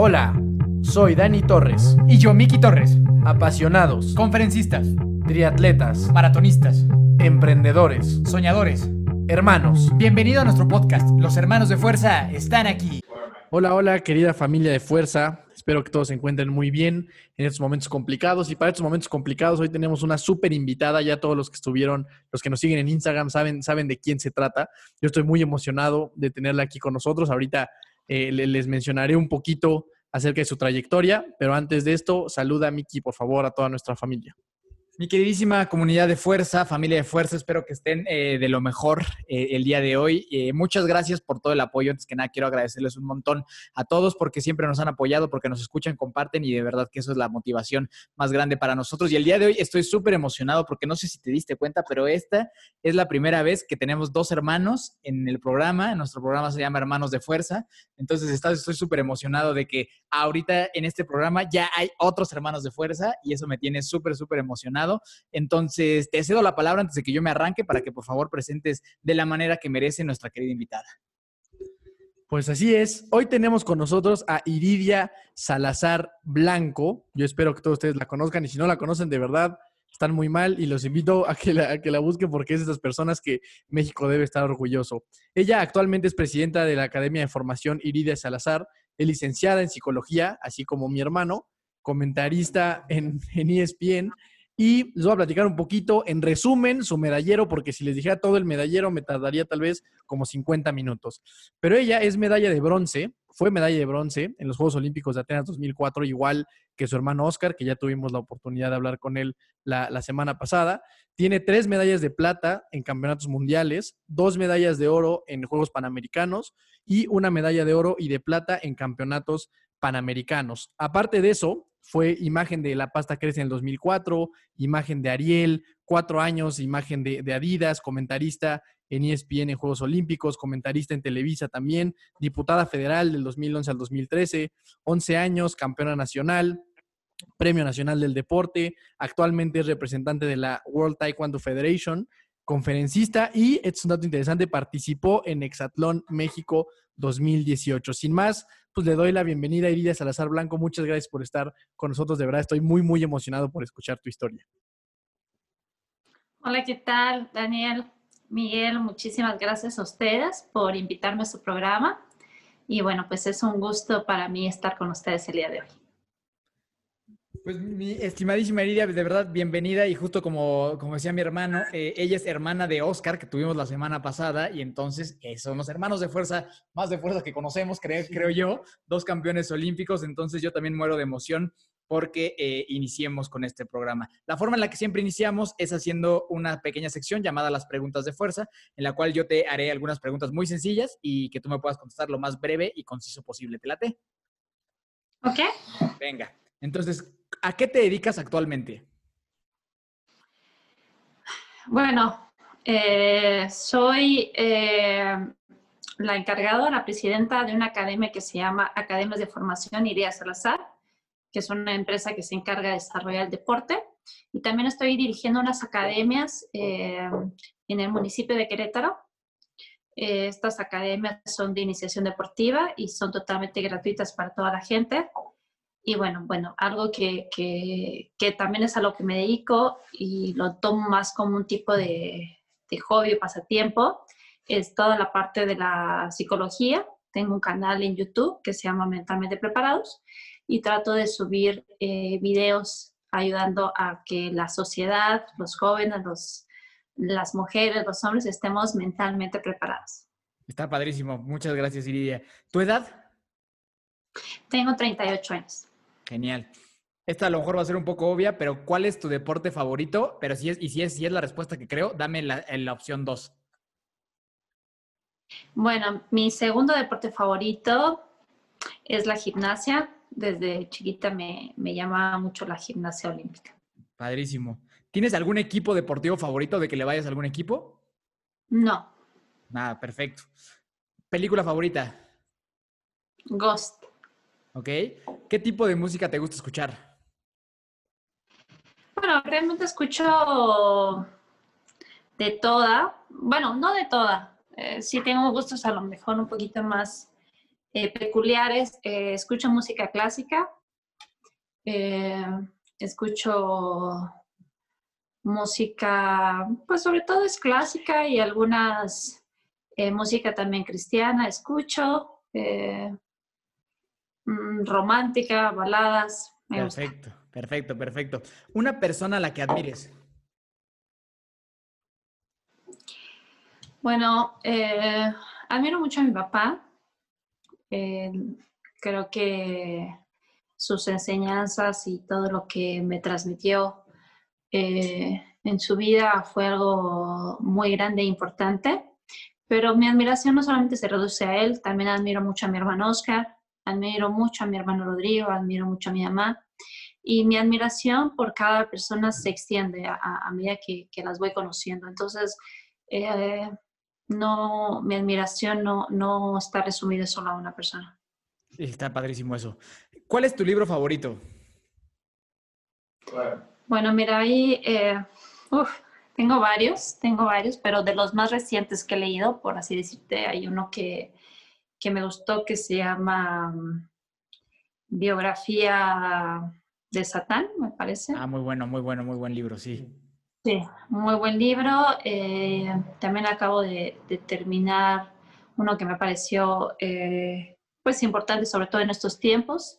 Hola, soy Dani Torres. Y yo, Miki Torres. Apasionados, Conferencistas, triatletas, maratonistas, emprendedores, soñadores. hermanos. Bienvenido a nuestro podcast. Los hermanos de fuerza están aquí. Hola, hola, querida familia de fuerza. Espero que todos se encuentren muy bien en estos momentos complicados. Y para estos momentos complicados, hoy tenemos una súper invitada. Ya todos los que estuvieron, los que nos siguen en Instagram, saben, saben de quién se trata. Yo estoy muy emocionado de tenerla aquí con nosotros. Ahorita eh, le- les mencionaré un poquito acerca de su trayectoria, pero antes de esto, saluda, Miki, por favor, a toda nuestra familia. Mi queridísima comunidad de fuerza, familia de fuerza, espero que estén eh, de lo mejor eh, el día de hoy. Eh, muchas gracias por todo el apoyo. Antes que nada, quiero agradecerles un montón a todos porque siempre nos han apoyado, porque nos escuchan, comparten y de verdad que eso es la motivación más grande para nosotros. Y el día de hoy estoy súper emocionado porque no sé si te diste cuenta, pero esta es la primera vez que tenemos dos hermanos en el programa. Nuestro programa se llama Hermanos de Fuerza. Entonces estoy súper emocionado de que ahorita en este programa ya hay otros hermanos de fuerza y eso me tiene súper, súper emocionado. Entonces te cedo la palabra antes de que yo me arranque para que por favor presentes de la manera que merece nuestra querida invitada. Pues así es. Hoy tenemos con nosotros a Iridia Salazar Blanco. Yo espero que todos ustedes la conozcan y si no la conocen de verdad, están muy mal y los invito a que la, que la busquen porque es de esas personas que México debe estar orgulloso. Ella actualmente es presidenta de la Academia de Formación Iridia Salazar, es licenciada en psicología, así como mi hermano, comentarista en, en ESPN. Y les voy a platicar un poquito, en resumen, su medallero, porque si les dijera todo el medallero me tardaría tal vez como 50 minutos. Pero ella es medalla de bronce, fue medalla de bronce en los Juegos Olímpicos de Atenas 2004, igual que su hermano Oscar, que ya tuvimos la oportunidad de hablar con él la, la semana pasada. Tiene tres medallas de plata en campeonatos mundiales, dos medallas de oro en Juegos Panamericanos y una medalla de oro y de plata en campeonatos panamericanos. Aparte de eso, fue imagen de La Pasta Crece en el 2004, imagen de Ariel, cuatro años, imagen de, Adidas, comentarista en ESPN en Juegos Olímpicos, comentarista en Televisa también, diputada federal del 2011 al 2013, 11 años, campeona nacional, Premio Nacional del Deporte, actualmente es representante de la World Taekwondo Federation, conferencista y, esto es un dato interesante, participó en Exatlón México 2018. Sin más, pues le doy la bienvenida a Iridia Salazar Blanco. Muchas gracias por estar con nosotros. De verdad, estoy muy, muy emocionado por escuchar tu historia. Hola, ¿qué tal, Daniel? Miguel, muchísimas gracias a ustedes por invitarme a su programa. Y bueno, pues es un gusto para mí estar con ustedes el día de hoy. Pues mi estimadísima Iridia, de verdad, bienvenida y justo como, como decía mi hermano, eh, ella es hermana de Oscar que tuvimos la semana pasada y entonces eh, son los hermanos de fuerza, más de fuerza que conocemos, creo, creo yo, dos campeones olímpicos, entonces yo también muero de emoción porque eh, iniciemos con este programa. La forma en la que siempre iniciamos es haciendo una pequeña sección llamada las preguntas de fuerza, en la cual yo te haré algunas preguntas muy sencillas y que tú me puedas contestar lo más breve y conciso posible. ¿Te late? ¿Ok? Venga. Entonces, ¿a qué te dedicas actualmente? Bueno, eh, soy eh, la encargada, la presidenta de una academia que se llama Academias de Formación Iria Salazar, que es una empresa que se encarga de desarrollar el deporte. Y también estoy dirigiendo unas academias eh, en el municipio de Querétaro. Estas academias son de iniciación deportiva y son totalmente gratuitas para toda la gente. Y bueno, bueno, algo que, que, que también es a lo que me dedico y lo tomo más como un tipo de, de hobby o pasatiempo, es toda la parte de la psicología. Tengo un canal en YouTube que se llama Mentalmente Preparados y trato de subir eh, videos ayudando a que la sociedad, los jóvenes, los, las mujeres, los hombres estemos mentalmente preparados. Está padrísimo. Muchas gracias, Iridia. ¿Tu edad? Tengo 38 años. Genial. Esta a lo mejor va a ser un poco obvia, pero ¿cuál es tu deporte favorito? Pero si es, y si es, si es la respuesta que creo, dame la opción 2. Bueno, mi segundo deporte favorito es la gimnasia. Desde chiquita me, me llama mucho la gimnasia olímpica. Padrísimo. ¿Tienes algún equipo deportivo favorito de que le vayas a algún equipo? No, Nada, perfecto. ¿Película favorita? Ghost. ¿Ok? ¿Qué tipo de música te gusta escuchar? Bueno, realmente escucho de toda. Bueno, no de toda. Eh, sí tengo gustos a lo mejor un poquito más eh, peculiares. Eh, escucho música clásica, eh, escucho música, pues sobre todo es clásica y algunas música también cristiana, escucho romántica, baladas. perfecto, perfecto, perfecto. Una persona a la que admires. Bueno, admiro mucho a mi papá. Eh, creo que sus enseñanzas y todo lo que me transmitió eh, en su vida fue algo muy grande e importante. Pero mi admiración no solamente se reduce a él, también admiro mucho a mi hermano Oscar, admiro mucho a mi hermano Rodrigo, admiro mucho a mi mamá. Y mi admiración por cada persona se extiende a, medida que, las voy conociendo. Entonces, eh, no, mi admiración no, no está resumida solo a una persona. Está padrísimo eso. ¿Cuál es tu libro favorito? Bueno, mira, ahí eh, tengo varios, tengo varios, pero de los más recientes que he leído, por así decirte, hay uno que, que me gustó que se llama mm, Biografía de Satán, me parece. Ah, muy bueno, muy bueno, muy buen libro, sí. Sí, muy buen libro. Eh, también acabo de, terminar uno que me pareció eh, pues importante, sobre todo en estos tiempos,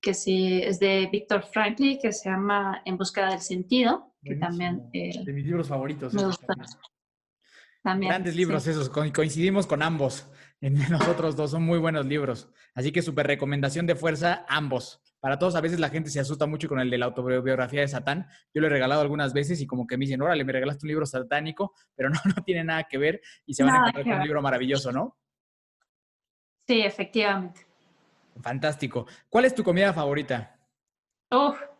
que sí, es de Víctor Franklin, que se llama En búsqueda del sentido, que también... Eh, de mis libros favoritos. Me gusta. También, Grandes libros esos, coincidimos con ambos. En nosotros dos son muy buenos libros. Así que súper recomendación de fuerza, ambos para todos, a veces la gente se asusta mucho con el de la autobiografía de Satán. Yo lo he regalado algunas veces y como que me dicen, órale, me regalaste un libro satánico, pero no, no tiene nada que ver y se van a encontrar con un libro maravilloso, ¿no? Sí, efectivamente. Fantástico. ¿Cuál es tu comida favorita?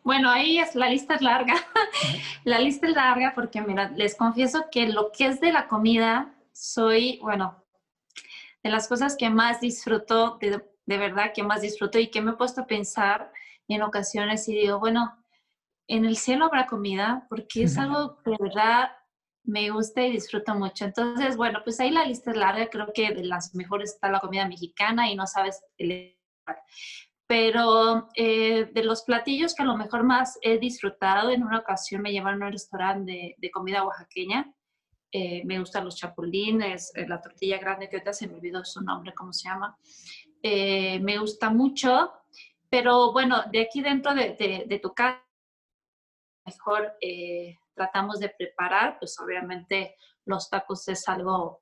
Bueno, ahí es, la lista es larga. la lista es larga porque, mira, les confieso que lo que es de la comida, soy, bueno, de las cosas que más disfruto de, de verdad que más disfruto y que me he puesto a pensar en ocasiones y digo, bueno, en el cielo habrá comida porque es algo que de verdad me gusta y disfruto mucho. Entonces, bueno, pues ahí la lista es larga, creo que de las mejores está la comida mexicana y no sabes pero eh, de los platillos que a lo mejor más he disfrutado, en una ocasión me llevaron a un restaurante de, comida oaxaqueña. Eh, me gustan los chapulines, eh, la tortilla grande, que ahorita se me olvidó su nombre, ¿cómo se llama? Eh, me gusta mucho, pero bueno, de aquí dentro de, tu casa, mejor eh, tratamos de preparar, pues obviamente los tacos es algo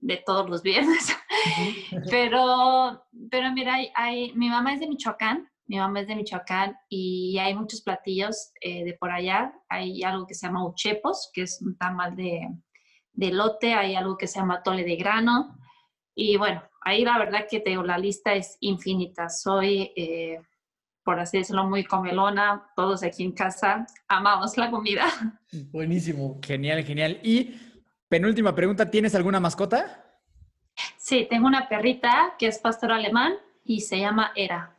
de todos los viernes, pero, pero mira, hay, mi mamá es de Michoacán, mi mamá es de Michoacán y hay muchos platillos eh, de por allá, hay algo que se llama uchepos, que es un tamal de, de lote, hay algo que se llama tole de grano, y bueno, ahí la verdad que te la lista es infinita. Soy, eh, por así decirlo, muy comelona. Todos aquí en casa amamos la comida. Buenísimo. Genial, genial. Y penúltima pregunta, ¿tienes alguna mascota? Sí, tengo una perrita que es pastor alemán y se llama Era.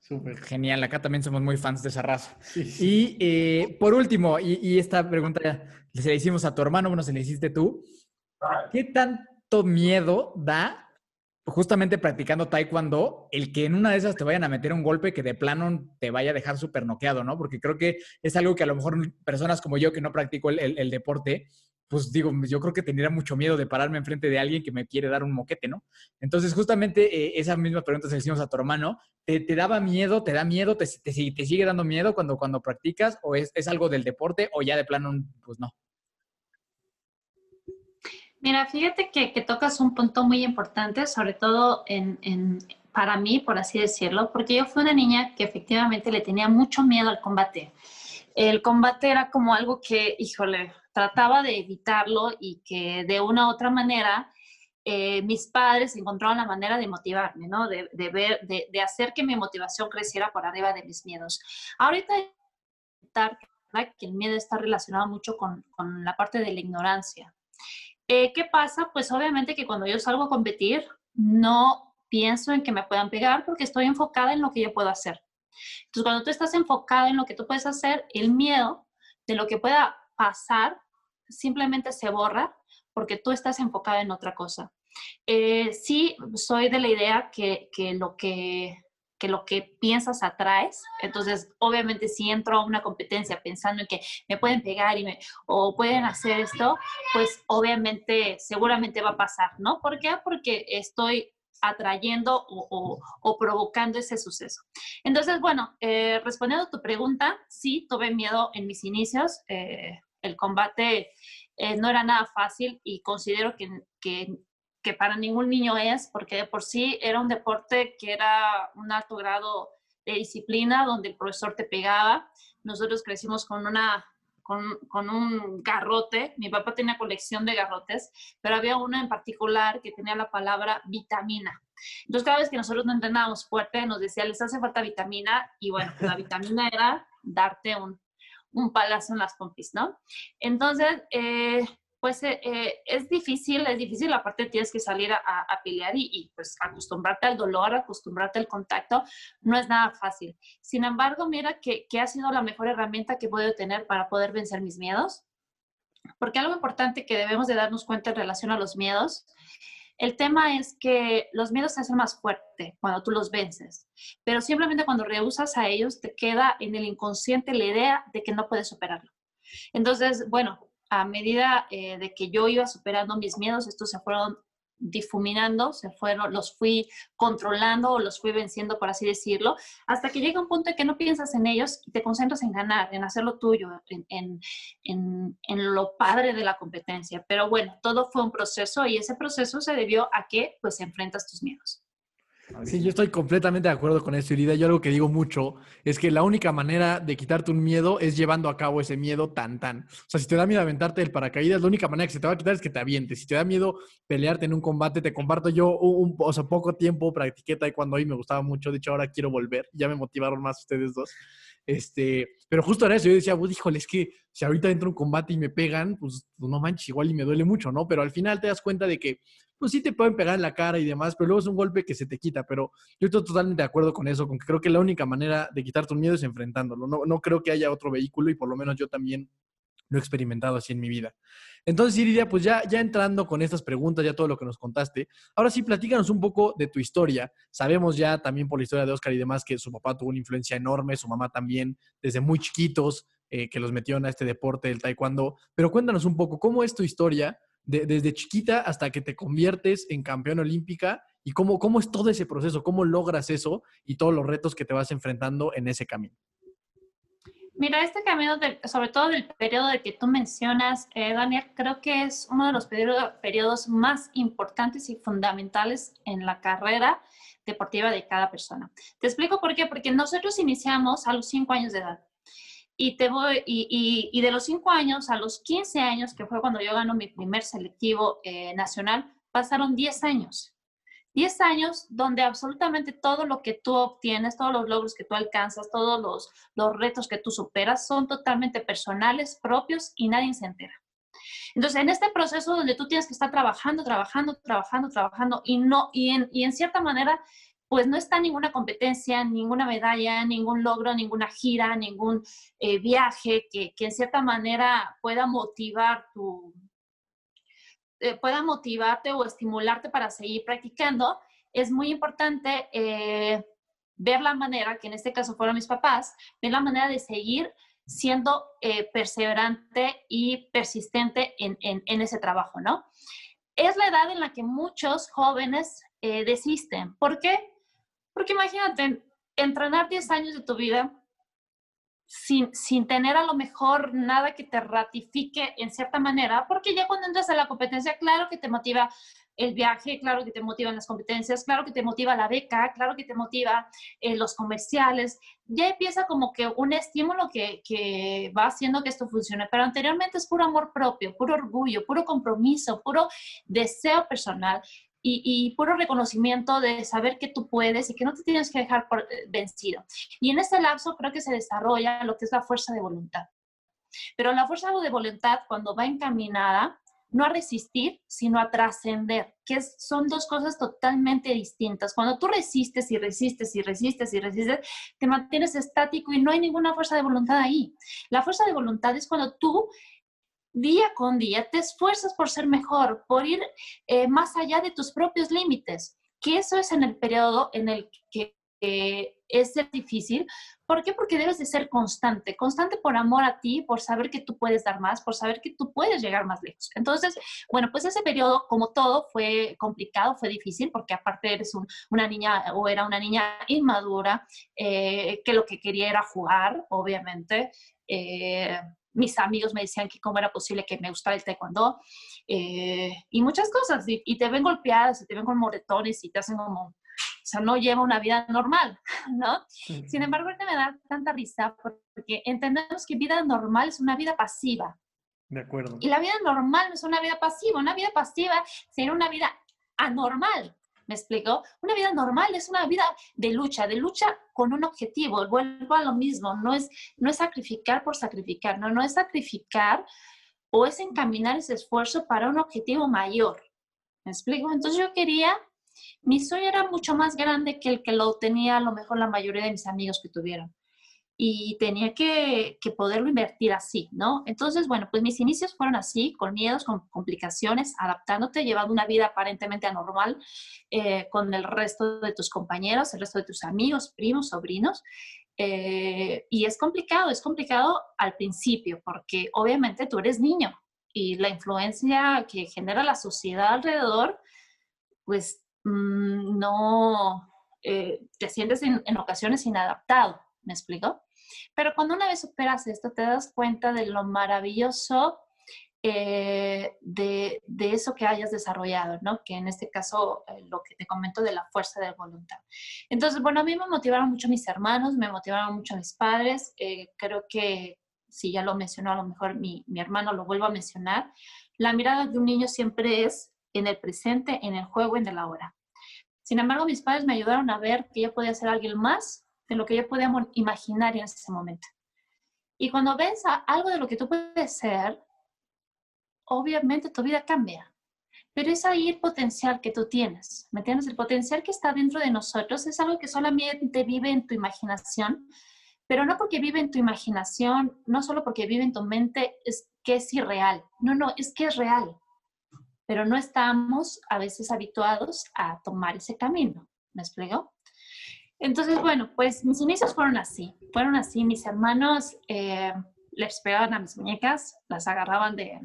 Súper. Genial, acá también somos muy fans de esa raza. Y eh, por último, y, y, esta pregunta se la hicimos a tu hermano, bueno, se la hiciste tú. ¿Qué tanto miedo da justamente practicando taekwondo, el que en una de esas te vayan a meter un golpe que de plano te vaya a dejar súper noqueado, ¿no? Porque creo que es algo que a lo mejor personas como yo que no practico el, deporte, pues digo, yo creo que tendría mucho miedo de pararme enfrente de alguien que me quiere dar un moquete, ¿no? Entonces, justamente eh, esa misma pregunta se hicimos a tu hermano. ¿Te, daba miedo, te da miedo, te, te, sigue dando miedo cuando, cuando practicas o es, es algo del deporte o ya de plano, pues no? Mira, fíjate que, tocas un punto muy importante, sobre todo en, para mí, por así decirlo, porque yo fui una niña que efectivamente le tenía mucho miedo al combate. El combate era como algo que, híjole, trataba de evitarlo y que de una u otra manera eh, mis padres encontraron la manera de motivarme, ¿no? De, ver, de, hacer que mi motivación creciera por arriba de mis miedos. Ahorita que el miedo está relacionado mucho con, con la parte de la ignorancia. Eh, ¿Qué pasa? Pues obviamente que cuando yo salgo a competir, no pienso en que me puedan pegar porque estoy enfocada en lo que yo puedo hacer. Entonces, cuando tú estás enfocada en lo que tú puedes hacer, el miedo de lo que pueda pasar simplemente se borra porque tú estás enfocada en otra cosa. Eh, sí, soy de la idea que, que lo que que lo que piensas atraes. Entonces, obviamente, si entro a una competencia pensando en que me pueden pegar y me, o pueden hacer esto, pues obviamente, seguramente va a pasar, ¿no? ¿Por qué? Porque estoy atrayendo o, provocando ese suceso. Entonces, bueno, eh, respondiendo a tu pregunta, sí, tuve miedo en mis inicios. Eh, el combate eh, no era nada fácil y considero que, que para ningún niño es, porque de por sí era un deporte que era un alto grado de disciplina, donde el profesor te pegaba. Nosotros crecimos con una con, un garrote. Mi papá tenía colección de garrotes, pero había uno en particular que tenía la palabra vitamina. Entonces, cada vez que nosotros no entrenábamos fuerte, nos decía, les hace falta vitamina. Y bueno, la vitamina era darte un, un palazo en las pompis, ¿no? Entonces, eh, pues eh, eh, es difícil, es difícil, aparte tienes que salir a, pelear y, pues acostumbrarte al dolor, acostumbrarte al contacto, no es nada fácil. Sin embargo, mira que, que ha sido la mejor herramienta que puedo tener para poder vencer mis miedos, porque algo importante que debemos de darnos cuenta en relación a los miedos, el tema es que los miedos se hacen más fuerte cuando tú los vences, pero simplemente cuando rehusas a ellos te queda en el inconsciente la idea de que no puedes superarlo. Entonces, bueno, a medida eh, de que yo iba superando mis miedos, estos se fueron difuminando, se fueron, los fui controlando o los fui venciendo, por así decirlo, hasta que llega un punto en que no piensas en ellos y te concentras en ganar, en hacer lo tuyo, en, en, en, lo padre de la competencia. Pero bueno, todo fue un proceso y ese proceso se debió a que pues enfrentas tus miedos. Sí, yo estoy completamente de acuerdo con eso, Irida. Yo algo que digo mucho es que la única manera de quitarte un miedo es llevando a cabo ese miedo tan, tan. O sea, si te da miedo aventarte el paracaídas, la única manera que se te va a quitar es que te avientes. Si te da miedo pelearte en un combate, te comparto yo un, o sea, poco tiempo practiqué taekwondo y me gustaba mucho. De hecho, ahora quiero volver. Ya me motivaron más ustedes dos. Este, pero justo era eso, yo decía, pues, híjole, es que si ahorita entro un combate y me pegan, pues no manches, igual y me duele mucho, ¿no? Pero al final te das cuenta de que pues sí te pueden pegar en la cara y demás, pero luego es un golpe que se te quita. Pero yo estoy totalmente de acuerdo con eso, con que creo que la única manera de quitarte un miedo es enfrentándolo. No, no creo que haya otro vehículo y por lo menos yo también lo he experimentado así en mi vida. Entonces, Iridia, pues ya, ya entrando con estas preguntas, ya todo lo que nos contaste, ahora sí, platícanos un poco de tu historia. Sabemos ya también por la historia de Oscar y demás que su papá tuvo una influencia enorme, su mamá también, desde muy chiquitos, eh, que los metieron a este deporte del taekwondo. Pero cuéntanos un poco, ¿cómo es tu historia desde chiquita hasta que te conviertes en campeona olímpica y cómo, cómo es todo ese proceso, cómo logras eso y todos los retos que te vas enfrentando en ese camino. Mira, este camino, sobre todo del periodo de que tú mencionas, eh, Daniel, creo que es uno de los periodos más importantes y fundamentales en la carrera deportiva de cada persona. Te explico por qué, porque nosotros iniciamos a los cinco años de edad y, te voy, y, y, de los 5 años a los 15 años, que fue cuando yo ganó mi primer selectivo eh, nacional, pasaron 10 años. 10 años donde absolutamente todo lo que tú obtienes, todos los logros que tú alcanzas, todos los, los retos que tú superas son totalmente personales, propios y nadie se entera. Entonces, en este proceso donde tú tienes que estar trabajando, trabajando, trabajando, trabajando y no y en, y en cierta manera pues no está ninguna competencia, ninguna medalla, ningún logro, ninguna gira, ningún eh, viaje que, en cierta manera pueda motivar tu, eh, pueda motivarte o estimularte para seguir practicando, es muy importante eh, ver la manera, que en este caso fueron mis papás, ver la manera de seguir siendo perseverante y persistente en, en, ese trabajo, ¿no? Es la edad en la que muchos jóvenes desisten. ¿Por qué? Porque imagínate, entrenar 10 años de tu vida sin, sin, tener a lo mejor nada que te ratifique en cierta manera, porque ya cuando entras a la competencia, claro que te motiva el viaje, claro que te motivan las competencias, claro que te motiva la beca, claro que te motiva eh, los comerciales, ya empieza como que un estímulo que, que va haciendo que esto funcione, pero anteriormente es puro amor propio, puro orgullo, puro compromiso, puro deseo personal y, puro reconocimiento de saber que tú puedes y que no te tienes que dejar por, eh, vencido. Y en este lapso creo que se desarrolla lo que es la fuerza de voluntad. Pero la fuerza de voluntad, cuando va encaminada, no a resistir, sino a trascender, que son dos cosas totalmente distintas. Cuando tú resistes y resistes y resistes y resistes, te mantienes estático y no hay ninguna fuerza de voluntad ahí. La fuerza de voluntad es cuando tú día con día te esfuerzas por ser mejor, por ir eh, más allá de tus propios límites, que eso es en el periodo en el que es difícil. ¿Por qué? Porque debes de ser constante, constante por amor a ti, por saber que tú puedes dar más, por saber que tú puedes llegar más lejos. Entonces, bueno, pues ese periodo, como todo, fue complicado, fue difícil, porque aparte eres una niña o era una niña inmadura, eh, que lo que quería era jugar, obviamente. Eh, mis amigos me decían que cómo era posible que me gustara el taekwondo eh, y muchas cosas. Y, y, te ven golpeadas, y te ven con moretones y te hacen como o sea, no lleva una vida normal, ¿no? Sin embargo, ahorita me da tanta risa porque entendemos que vida normal es una vida pasiva. De acuerdo. Y la vida normal no es una vida pasiva. Una vida pasiva sería una vida anormal. ¿Me explico? Una vida normal es una vida de lucha, de lucha con un objetivo. Vuelvo a lo mismo. No es, no es sacrificar por sacrificar, no, no es sacrificar o es encaminar ese esfuerzo para un objetivo mayor. ¿Me explico? Entonces yo quería mi sueño era mucho más grande que el que lo tenía a lo mejor la mayoría de mis amigos que tuvieron. Y tenía que, poderlo invertir así, ¿no? Entonces, bueno, pues mis inicios fueron así, con miedos, con complicaciones, adaptándote, llevando una vida aparentemente anormal eh, con el resto de tus compañeros, el resto de tus amigos, primos, sobrinos. Eh, y es complicado, es complicado al principio, porque obviamente tú eres niño y la influencia que genera la sociedad alrededor, pues Mm, no eh, te sientes en, ocasiones inadaptado, ¿me explico? Pero cuando una vez superas esto, te das cuenta de lo maravilloso eh, de, eso que hayas desarrollado, ¿no? Que en este caso, eh, lo que te comento de la fuerza de voluntad. Entonces, bueno, a mí me motivaron mucho mis hermanos, me motivaron mucho mis padres. creo que, si ya lo mencionó, a lo mejor mi, mi hermano lo vuelvo a mencionar. La mirada de un niño siempre es en el presente, en el juego, en el ahora. Sin embargo, mis padres me ayudaron a ver que yo podía ser alguien más de lo que yo podía imaginar en ese momento. Y cuando ves algo de lo que tú puedes ser, obviamente tu vida cambia. Pero es ahí el potencial que tú tienes, ¿me entiendes? El potencial que está dentro de nosotros es algo que solamente vive en tu imaginación, pero no porque vive en tu imaginación, no solo porque vive en tu mente, es que es irreal. No, no, es que es real pero no estamos a veces habituados a tomar ese camino. ¿Me explico? Entonces, bueno, pues mis inicios fueron así, fueron así. Mis hermanos eh, les pegaban a mis muñecas, las agarraban de,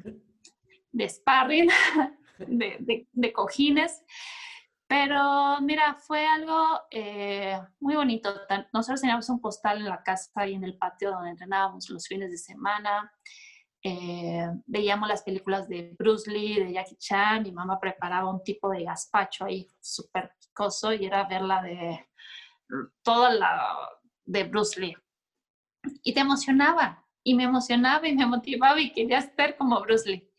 de sparring, de, de, cojines. Pero mira, fue algo eh, muy bonito. Nosotros teníamos un postal en la casa y en el patio donde entrenábamos los fines de semana. Eh, veíamos las películas de Bruce Lee, de Jackie Chan, mi mamá preparaba un tipo de gazpacho ahí súper picoso y era verla de toda la de Bruce Lee. Y te emocionaba, y me emocionaba y me motivaba y quería ser como Bruce Lee.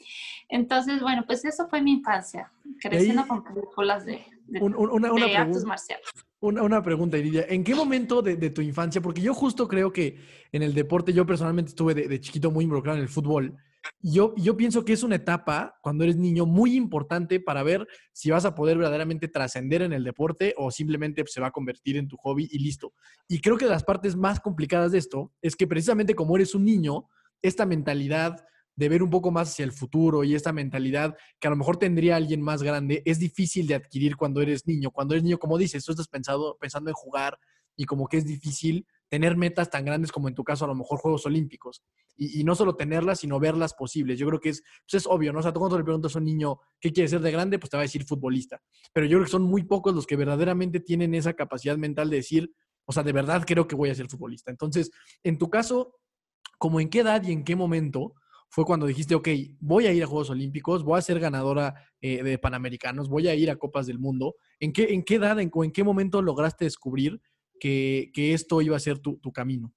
Entonces, bueno, pues eso fue mi infancia, creciendo con películas de, de artes marciales. Una, pregunta, Iridia. ¿En qué momento de, tu infancia? Porque yo justo creo que en el deporte, yo personalmente estuve de, chiquito muy involucrado en el fútbol. Yo, yo pienso que es una etapa, cuando eres niño, muy importante para ver si vas a poder verdaderamente trascender en el deporte o simplemente se va a convertir en tu hobby y listo. Y creo que las partes más complicadas de esto es que precisamente como eres un niño, esta mentalidad de ver un poco más hacia el futuro y esta mentalidad que a lo mejor tendría alguien más grande, es difícil de adquirir cuando eres niño. Cuando eres niño, como dices, tú estás pensando en jugar y como que es difícil tener metas tan grandes como en tu caso a lo mejor Juegos Olímpicos. Y, no solo tenerlas, sino verlas posibles. Yo creo que es, pues es obvio, ¿no? O sea, tú cuando le preguntas a un niño qué quiere ser de grande, pues te va a decir futbolista. Pero yo creo que son muy pocos los que verdaderamente tienen esa capacidad mental de decir, o sea, de verdad creo que voy a ser futbolista. Entonces, en tu caso, ¿como en qué edad y en qué momento fue cuando dijiste, ok, voy a ir a Juegos Olímpicos, voy a ser ganadora eh, de Panamericanos, voy a ir a Copas del Mundo. ¿En qué, en qué edad en qué momento lograste descubrir que, esto iba a ser tu, camino?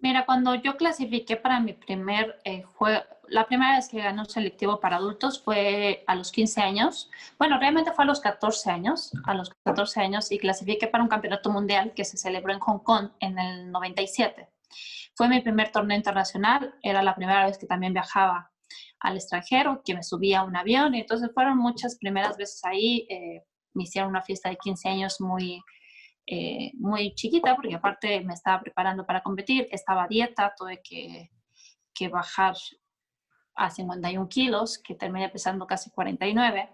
Mira, cuando yo clasifiqué para mi primer eh, juego, la primera vez que gané un selectivo para adultos fue a los 15 años. Bueno, realmente fue a los 14 años, a los 14 años, y clasifiqué para un campeonato mundial que se celebró en Hong Kong en el 97. Fue mi primer torneo internacional, era la primera vez que también viajaba al extranjero, que me subía a un avión, y entonces fueron muchas primeras veces ahí. Eh, me hicieron una fiesta de 15 años muy, eh, muy chiquita, porque aparte me estaba preparando para competir, estaba a dieta, tuve que, que bajar a 51 kilos, que terminé pesando casi 49.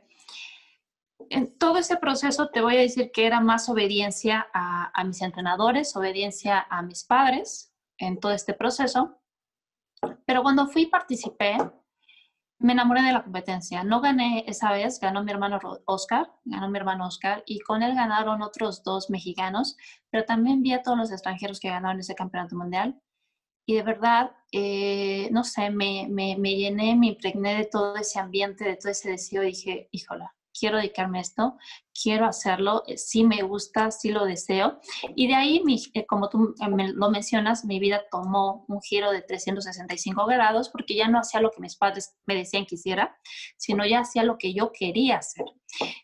En todo ese proceso te voy a decir que era más obediencia a, a mis entrenadores, obediencia a mis padres en todo este proceso. Pero cuando fui y participé, me enamoré de la competencia. No gané esa vez, ganó mi hermano Oscar, ganó mi hermano Oscar, y con él ganaron otros dos mexicanos, pero también vi a todos los extranjeros que ganaron ese campeonato mundial. Y de verdad, eh, no sé, me, me, me, llené, me impregné de todo ese ambiente, de todo ese deseo, y dije, híjola, quiero dedicarme a esto, quiero hacerlo, eh, sí me gusta, sí lo deseo. Y de ahí, eh, como tú eh, lo mencionas, mi vida tomó un giro de 365 grados porque ya no hacía lo que mis padres me decían que hiciera, sino ya hacía lo que yo quería hacer.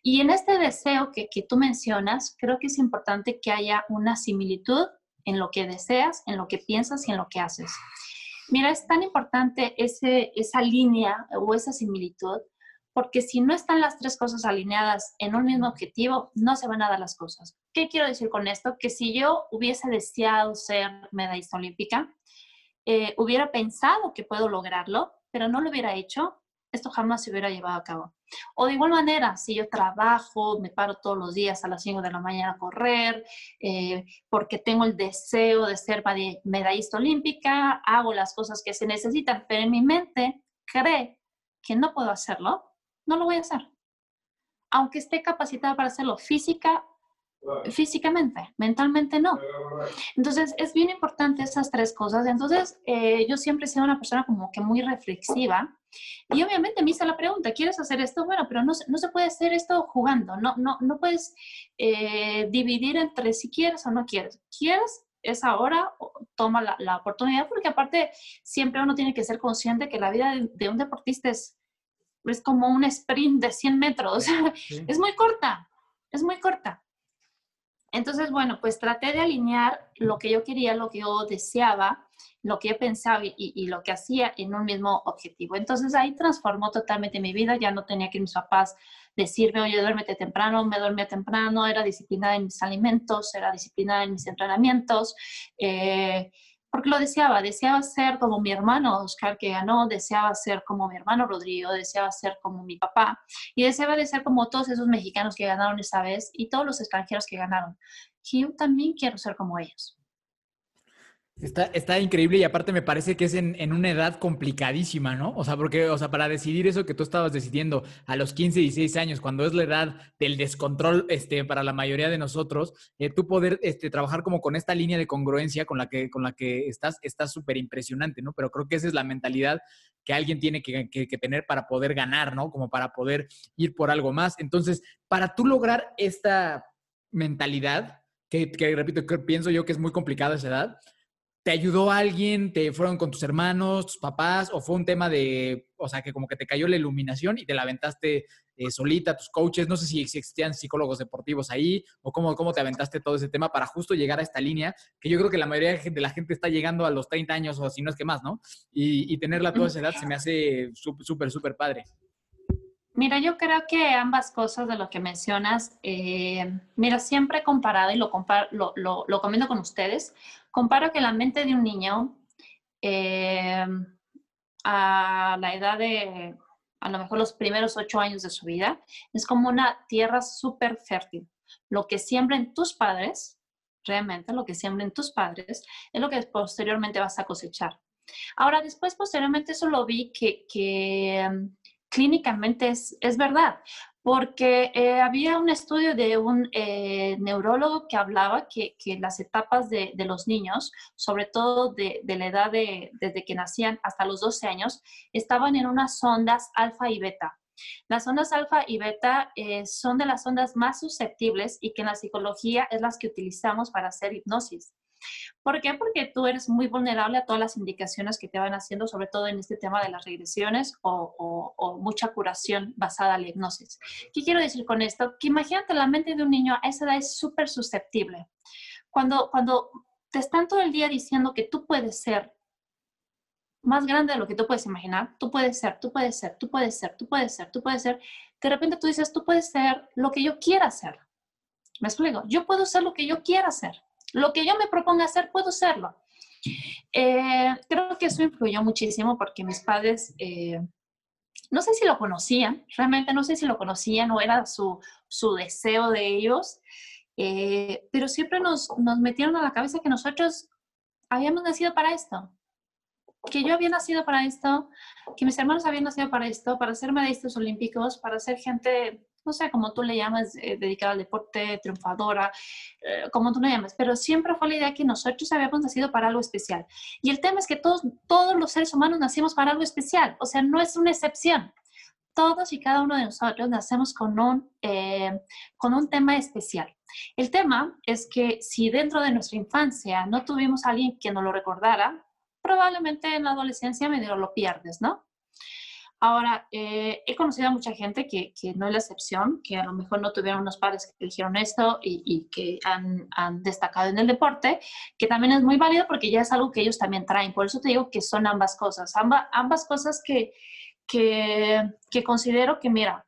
Y en este deseo que, que tú mencionas, creo que es importante que haya una similitud en lo que deseas, en lo que piensas y en lo que haces. Mira, es tan importante ese, esa línea o esa similitud porque si no están las tres cosas alineadas en un mismo objetivo, no se van a dar las cosas. ¿Qué quiero decir con esto? Que si yo hubiese deseado ser medallista olímpica, eh, hubiera pensado que puedo lograrlo, pero no lo hubiera hecho, esto jamás se hubiera llevado a cabo. O de igual manera, si yo trabajo, me paro todos los días a las 5 de la mañana a correr, eh, porque tengo el deseo de ser medallista olímpica, hago las cosas que se necesitan, pero en mi mente cree que no puedo hacerlo, no lo voy a hacer. Aunque esté capacitada para hacerlo física, físicamente, mentalmente no. Entonces, es bien importante esas tres cosas. Entonces, eh, yo siempre he sido una persona como que muy reflexiva y obviamente me hice la pregunta, ¿quieres hacer esto? Bueno, pero no, no se puede hacer esto jugando, no, no, no puedes eh, dividir entre si quieres o no quieres. ¿Quieres? Es ahora, toma la, la, oportunidad, porque aparte siempre uno tiene que ser consciente que la vida de un deportista es es como un sprint de 100 metros, es muy corta, es muy corta. Entonces, bueno, pues traté de alinear lo que yo quería, lo que yo deseaba, lo que yo pensaba y, lo que hacía en un mismo objetivo. Entonces ahí transformó totalmente mi vida, ya no tenía que mis papás decirme, oye, duérmete temprano, me dormía temprano, era disciplinada en mis alimentos, era disciplinada en mis entrenamientos. Eh, porque lo deseaba, deseaba ser como mi hermano Oscar que ganó, deseaba ser como mi hermano Rodrigo, deseaba ser como mi papá y deseaba de ser como todos esos mexicanos que ganaron esa vez y todos los extranjeros que ganaron. Y yo también quiero ser como ellos. Está, está, increíble y aparte me parece que es en, en, una edad complicadísima, ¿no? O sea, porque, o sea, para decidir eso que tú estabas decidiendo a los 15, 16 años, cuando es la edad del descontrol este, para la mayoría de nosotros, eh, tú poder este, trabajar como con esta línea de congruencia con la que, con la que estás, está súper impresionante, ¿no? Pero creo que esa es la mentalidad que alguien tiene que, que, tener para poder ganar, ¿no? Como para poder ir por algo más. Entonces, para tú lograr esta mentalidad, que, que repito, pienso yo que es muy complicada esa edad, ¿Te ayudó alguien? ¿Te fueron con tus hermanos, tus papás? ¿O fue un tema de, o sea, que como que te cayó la iluminación y te la aventaste eh, solita, tus coaches? No sé si, existían psicólogos deportivos ahí o cómo, cómo te aventaste todo ese tema para justo llegar a esta línea, que yo creo que la mayoría de la gente está llegando a los 30 años o si no es que más, ¿no? Y, tenerla a toda esa edad se me hace súper, súper padre. Mira, yo creo que ambas cosas de lo que mencionas, eh, mira, siempre comparado y lo, lo, lo, lo, comento con ustedes, comparo que la mente de un niño eh, a la edad de a lo mejor los primeros ocho años de su vida es como una tierra súper fértil. Lo que siembren tus padres, realmente lo que siembren tus padres, es lo que posteriormente vas a cosechar. Ahora, después, posteriormente, eso lo vi que, que clínicamente es, es verdad, porque eh, había un estudio de un eh, neurólogo que hablaba que, las etapas de, los niños, sobre todo de, de, la edad de, desde que nacían hasta los 12 años, estaban en unas ondas alfa y beta. Las ondas alfa y beta eh, son de las ondas más susceptibles y que en la psicología es las que utilizamos para hacer hipnosis. ¿Por qué? Porque tú eres muy vulnerable a todas las indicaciones que te van haciendo, sobre todo en este tema de las regresiones o, o, mucha curación basada en la hipnosis. ¿Qué quiero decir con esto? Que imagínate la mente de un niño a esa edad es súper susceptible. Cuando, cuando te están todo el día diciendo que tú puedes ser más grande de lo que tú puedes imaginar, tú puedes ser, tú puedes ser, tú puedes ser, tú puedes ser, tú puedes ser, de repente tú dices, tú puedes ser lo que yo quiera ser. ¿Me explico? Yo puedo ser lo que yo quiera ser. Lo que yo me proponga hacer, puedo hacerlo. Eh, creo que eso influyó muchísimo porque mis padres, eh, no sé si lo conocían, realmente no sé si lo conocían o era su, su deseo de ellos, eh, pero siempre nos, nos metieron a la cabeza que nosotros habíamos nacido para esto, que yo había nacido para esto, que mis hermanos habían nacido para esto, para ser medallistas olímpicos, para ser gente, no sé, como tú le llamas, eh, dedicada al deporte, triunfadora, eh, como tú le llamas, pero siempre fue la idea que nosotros habíamos nacido para algo especial. Y el tema es que todos, todos los seres humanos nacimos para algo especial, o sea, no es una excepción. Todos y cada uno de nosotros nacemos con un, eh, con un tema especial. El tema es que si dentro de nuestra infancia no tuvimos alguien que nos lo recordara, probablemente en la adolescencia medio lo pierdes, ¿no? Ahora, eh, he conocido a mucha gente que, que, no es la excepción, que a lo mejor no tuvieron unos padres que dijeron esto y, y que han, han, destacado en el deporte, que también es muy válido porque ya es algo que ellos también traen. Por eso te digo que son ambas cosas, Amba, ambas cosas que, que, que considero que, mira,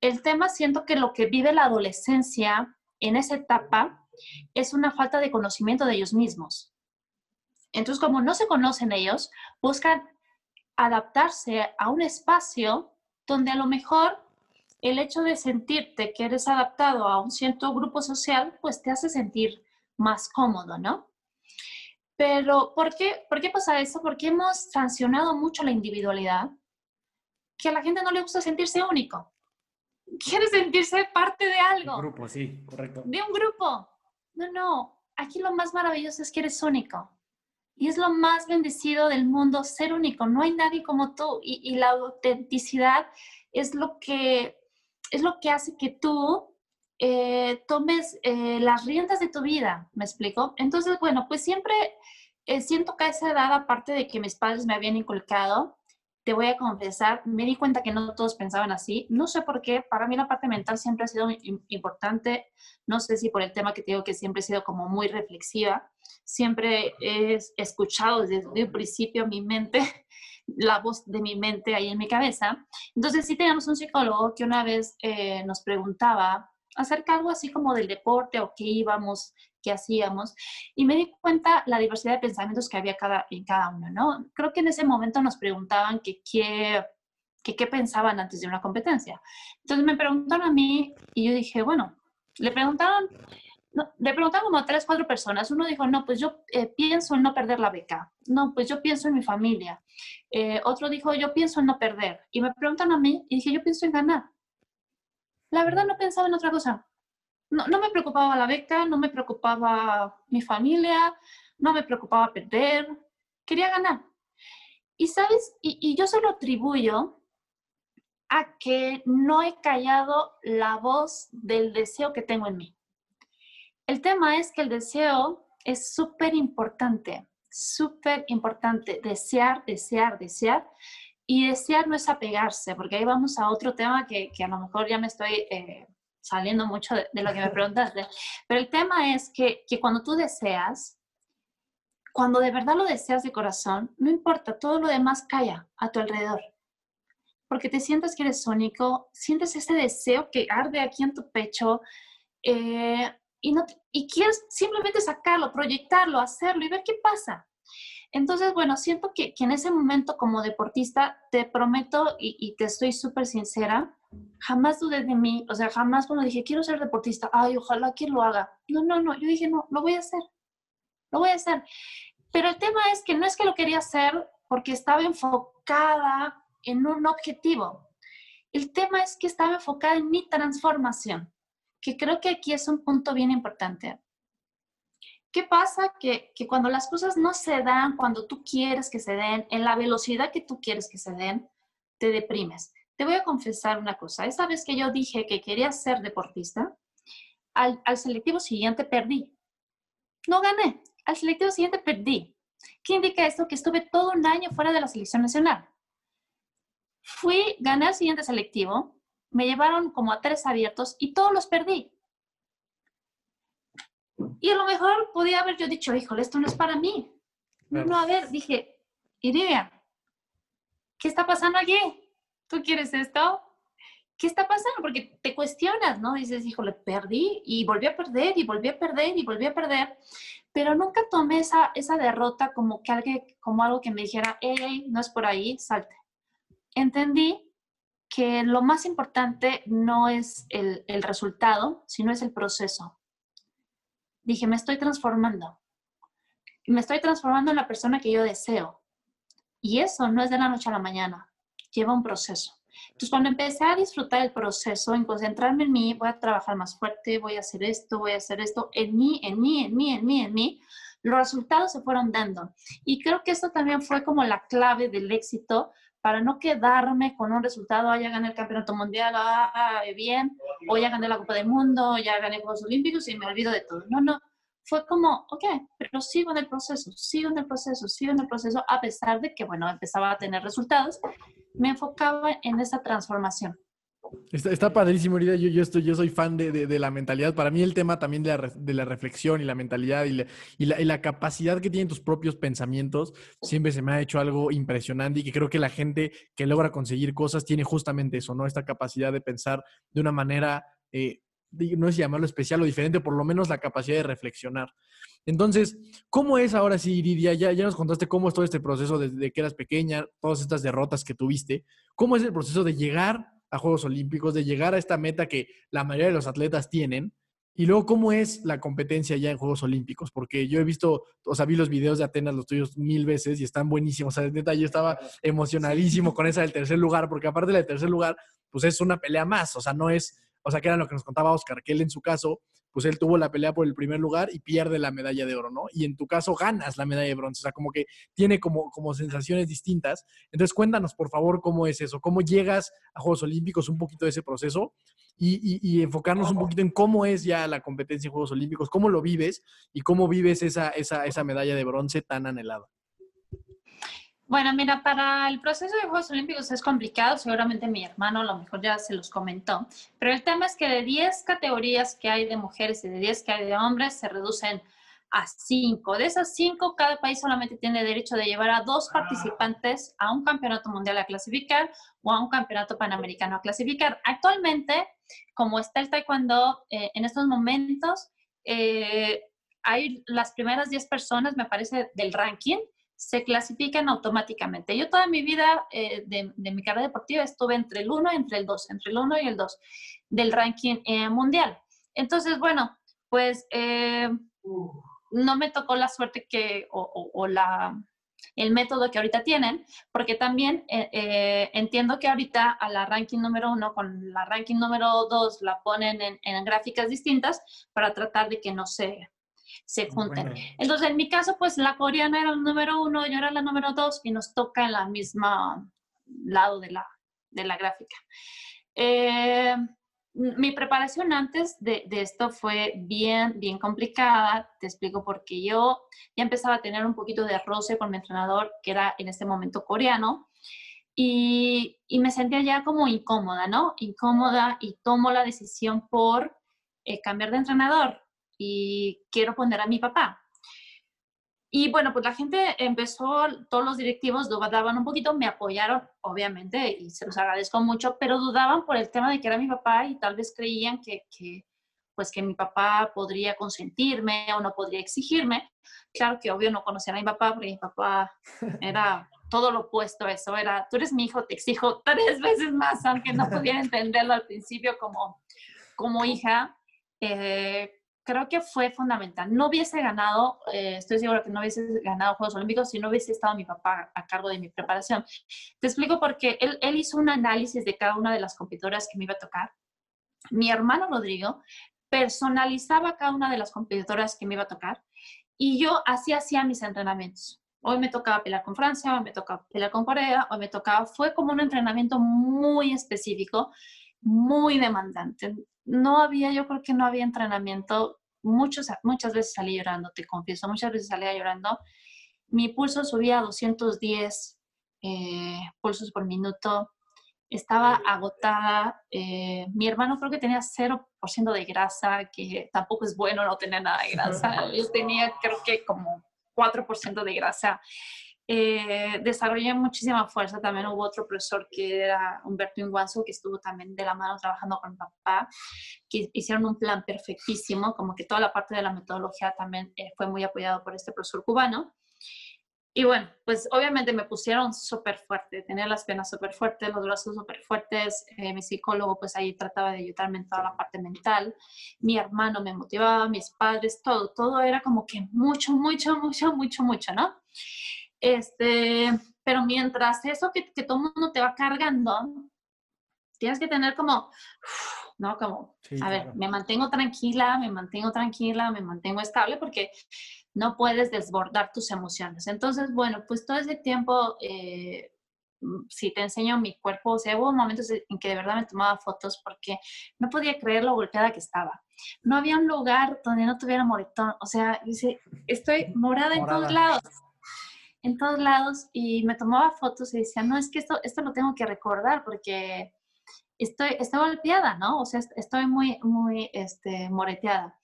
el tema siento que lo que vive la adolescencia en esa etapa es una falta de conocimiento de ellos mismos. Entonces, como no se conocen ellos, buscan adaptarse a un espacio donde a lo mejor el hecho de sentirte que eres adaptado a un cierto grupo social, pues te hace sentir más cómodo, ¿no? Pero, ¿por qué, ¿por qué pasa eso? Porque hemos sancionado mucho la individualidad, que a la gente no le gusta sentirse único. Quiere sentirse parte de algo. Un grupo, sí, correcto. De un grupo. No, no. Aquí lo más maravilloso es que eres único. Y es lo más bendecido del mundo, ser único. No hay nadie como tú. Y, la autenticidad es lo que, es lo que hace que tú eh, tomes eh, las riendas de tu vida. ¿Me explico? Entonces, bueno, pues siempre eh, siento que a esa edad, aparte de que mis padres me habían inculcado, te voy a confesar, me di cuenta que no todos pensaban así. No sé por qué, para mí la parte mental siempre ha sido importante. No sé si por el tema que te digo que siempre he sido como muy reflexiva. Siempre he escuchado desde el principio mi mente, la voz de mi mente ahí en mi cabeza. Entonces sí teníamos un psicólogo que una vez eh, nos preguntaba acerca algo así como del deporte o qué íbamos, qué hacíamos, y me di cuenta la diversidad de pensamientos que había cada, en cada uno, ¿no? Creo que en ese momento nos preguntaban que qué, que qué pensaban antes de una competencia. Entonces me preguntaron a mí y yo dije, bueno, le preguntaron, no, le preguntaron como a tres, cuatro personas. Uno dijo, no, pues yo eh, pienso en no perder la beca. No, pues yo pienso en mi familia. Eh, otro dijo, yo pienso en no perder. Y me preguntan a mí y dije, yo pienso en ganar la verdad no pensaba en otra cosa. No, me preocupaba la beca, no me preocupaba mi familia, no me preocupaba perder, quería ganar. Y sabes, y, y yo se lo atribuyo a que no he callado la voz del deseo que tengo en mí. El tema es que el deseo es súper importante, súper importante, desear, desear, desear. Y desear no es apegarse, porque ahí vamos a otro tema que, que a lo mejor ya me estoy eh, saliendo mucho de, de, lo que me preguntaste. Pero el tema es que, que cuando tú deseas, cuando de verdad lo deseas de corazón, no importa, todo lo demás calla a tu alrededor. Porque te sientes que eres único, sientes ese deseo que arde aquí en tu pecho eh, y, no, y quieres simplemente sacarlo, proyectarlo, hacerlo y ver qué pasa. Entonces, bueno, siento que, que, en ese momento como deportista, te prometo y, y te estoy súper sincera, jamás dudé de mí, o sea, jamás cuando dije, quiero ser deportista, ay, ojalá que lo haga. No, no, no, yo dije, no, lo voy a hacer, lo voy a hacer. Pero el tema es que no es que lo quería hacer porque estaba enfocada en un objetivo. El tema es que estaba enfocada en mi transformación, que creo que aquí es un punto bien importante. ¿Qué pasa? Que, que, cuando las cosas no se dan, cuando tú quieres que se den, en la velocidad que tú quieres que se den, te deprimes. Te voy a confesar una cosa. Esa vez que yo dije que quería ser deportista, al, al selectivo siguiente perdí. No gané. Al selectivo siguiente perdí. ¿Qué indica esto? Que estuve todo un año fuera de la selección nacional. Fui, gané el siguiente selectivo, me llevaron como a tres abiertos y todos los perdí. Y a lo mejor podía haber yo dicho, híjole, esto no es para mí. Claro. No, a ver, dije, Iria, ¿qué está pasando aquí? ¿Tú quieres esto? ¿qué está pasando? Porque te cuestionas, ¿no? Dices, híjole, perdí y volví a perder y volví a perder y volví a perder, pero nunca tomé esa, esa derrota como, que alguien, como algo que me dijera, hey, no es por ahí, salte. Entendí que lo más importante no es el, el resultado, sino es el proceso. Dije, me estoy transformando. Me estoy transformando en la persona que yo deseo. Y eso no es de la noche a la mañana, lleva un proceso. Entonces, cuando empecé a disfrutar el proceso, en concentrarme en mí, voy a trabajar más fuerte, voy a hacer esto, voy a hacer esto, en mí, en mí, en mí, en mí, en mí, los resultados se fueron dando. Y creo que esto también fue como la clave del éxito para no quedarme con un resultado, ah, ya gané el campeonato mundial, ah, bien, o ya gané la Copa del Mundo, ya gané Juegos Olímpicos y me olvido de todo. No, no, fue como, ok, pero sigo en el proceso, sigo en el proceso, sigo en el proceso, a pesar de que, bueno, empezaba a tener resultados, me enfocaba en esa transformación. Está, padrísimo, Yo, yo, estoy, yo soy fan de, la mentalidad. Para mí el tema también de la, reflexión y la mentalidad y la, y la, capacidad que tienen tus propios pensamientos siempre se me ha hecho algo impresionante y que creo que la gente que logra conseguir cosas tiene justamente eso, ¿no? Esta capacidad de pensar de una manera, eh, no es llamarlo especial o diferente, por lo menos la capacidad de reflexionar. Entonces, ¿cómo es ahora sí, Iridia? Ya, ya nos contaste cómo es todo este proceso desde que eras pequeña, todas estas derrotas que tuviste. ¿Cómo es el proceso de llegar a Juegos Olímpicos, de llegar a esta meta que la mayoría de los atletas tienen. Y luego, ¿cómo es la competencia ya en Juegos Olímpicos? Porque yo he visto, o sea, vi los videos de Atenas, los tuyos, mil veces y están buenísimos. O sea, neta, yo estaba emocionadísimo con esa del tercer lugar, porque aparte de la del tercer lugar, pues es una pelea más. O sea, no es, o sea, que era lo que nos contaba Oscar, que él en su caso, pues él tuvo la pelea por el primer lugar y pierde la medalla de oro, ¿no? Y en tu caso ganas la medalla de bronce, o sea, como que tiene como, como sensaciones distintas. Entonces cuéntanos, por favor, cómo es eso, cómo llegas a Juegos Olímpicos, un poquito de ese proceso y, y, enfocarnos un poquito en cómo es ya la competencia en Juegos Olímpicos, cómo lo vives y cómo vives esa, esa, esa medalla de bronce tan anhelada. Bueno, mira, para el proceso de Juegos Olímpicos es complicado, seguramente mi hermano a lo mejor ya se los comentó, pero el tema es que de 10 categorías que hay de mujeres y de 10 que hay de hombres se reducen a 5. De esas 5, cada país solamente tiene derecho de llevar a dos participantes a un campeonato mundial a clasificar o a un campeonato panamericano a clasificar. Actualmente, como está el taekwondo, eh, en estos momentos eh, hay las primeras 10 personas, me parece, del ranking se clasifican automáticamente. Yo toda mi vida eh, de, mi carrera deportiva estuve entre el 1 y entre el 2, entre el 1 y el 2 del ranking eh, mundial. Entonces, bueno, pues eh, no me tocó la suerte que, o, la, el método que ahorita tienen, porque también entiendo que ahorita a la ranking número 1 con la ranking número 2 la ponen en, en gráficas distintas para tratar de que no se se junten. Entonces, en mi caso, pues la coreana era el número uno, yo era la número dos y nos toca en la misma lado de la, de la gráfica. Eh, mi preparación antes de, de, esto fue bien, bien complicada. Te explico porque yo ya empezaba a tener un poquito de roce con mi entrenador, que era en este momento coreano, y, y me sentía ya como incómoda, ¿no? Incómoda y tomo la decisión por eh, cambiar de entrenador y quiero poner a mi papá. Y bueno, pues la gente empezó, todos los directivos dudaban un poquito, me apoyaron, obviamente, y se los agradezco mucho, pero dudaban por el tema de que era mi papá y tal vez creían que, que pues que mi papá podría consentirme o no podría exigirme. Claro que obvio no conocía a mi papá porque mi papá era todo lo opuesto a eso, era, tú eres mi hijo, te exijo tres veces más, aunque no pudiera entenderlo al principio como, como hija. Eh, creo que fue fundamental. No hubiese ganado, eh, estoy segura que no hubiese ganado Juegos Olímpicos si no hubiese estado mi papá a cargo de mi preparación. Te explico porque él, él hizo un análisis de cada una de las competidoras que me iba a tocar. Mi hermano Rodrigo personalizaba cada una de las competidoras que me iba a tocar y yo así hacía mis entrenamientos. Hoy me tocaba pelear con Francia, hoy me tocaba pelear con Corea, hoy me tocaba, fue como un entrenamiento muy específico, muy demandante no había, yo creo que no había entrenamiento. Muchos, muchas veces salí llorando, te confieso, muchas veces salía llorando. Mi pulso subía a 210 eh, pulsos por minuto. Estaba agotada. Eh, mi hermano creo que tenía 0% de grasa, que tampoco es bueno no tener nada de grasa. Yo tenía creo que como 4% de grasa. Eh, desarrollé muchísima fuerza. También hubo otro profesor que era Humberto Inguanzo, que estuvo también de la mano trabajando con mi papá, que hicieron un plan perfectísimo, como que toda la parte de la metodología también eh, fue muy apoyado por este profesor cubano. Y bueno, pues obviamente me pusieron súper fuerte, tenía las piernas súper fuertes, los brazos súper fuertes, eh, mi psicólogo pues ahí trataba de ayudarme en toda la parte mental, mi hermano me motivaba, mis padres, todo, todo era como que mucho, mucho, mucho, mucho, mucho, ¿no? Este, pero mientras eso que, que todo el mundo te va cargando, tienes que tener como, ¿no? Como, a ver, me mantengo tranquila, me mantengo tranquila, me mantengo estable, porque no puedes desbordar tus emociones. Entonces, bueno, pues todo ese tiempo, eh, mm, si te enseño mi cuerpo, o sea, hubo momentos en que de verdad me tomaba fotos porque no podía creer lo golpeada que estaba. No había un lugar donde no tuviera moretón, o sea, estoy morada, en todos lados en todos lados y me tomaba fotos y decía, no, es que esto, esto lo tengo que recordar porque estoy, estoy golpeada, ¿no? O sea, estoy muy, muy este, moreteada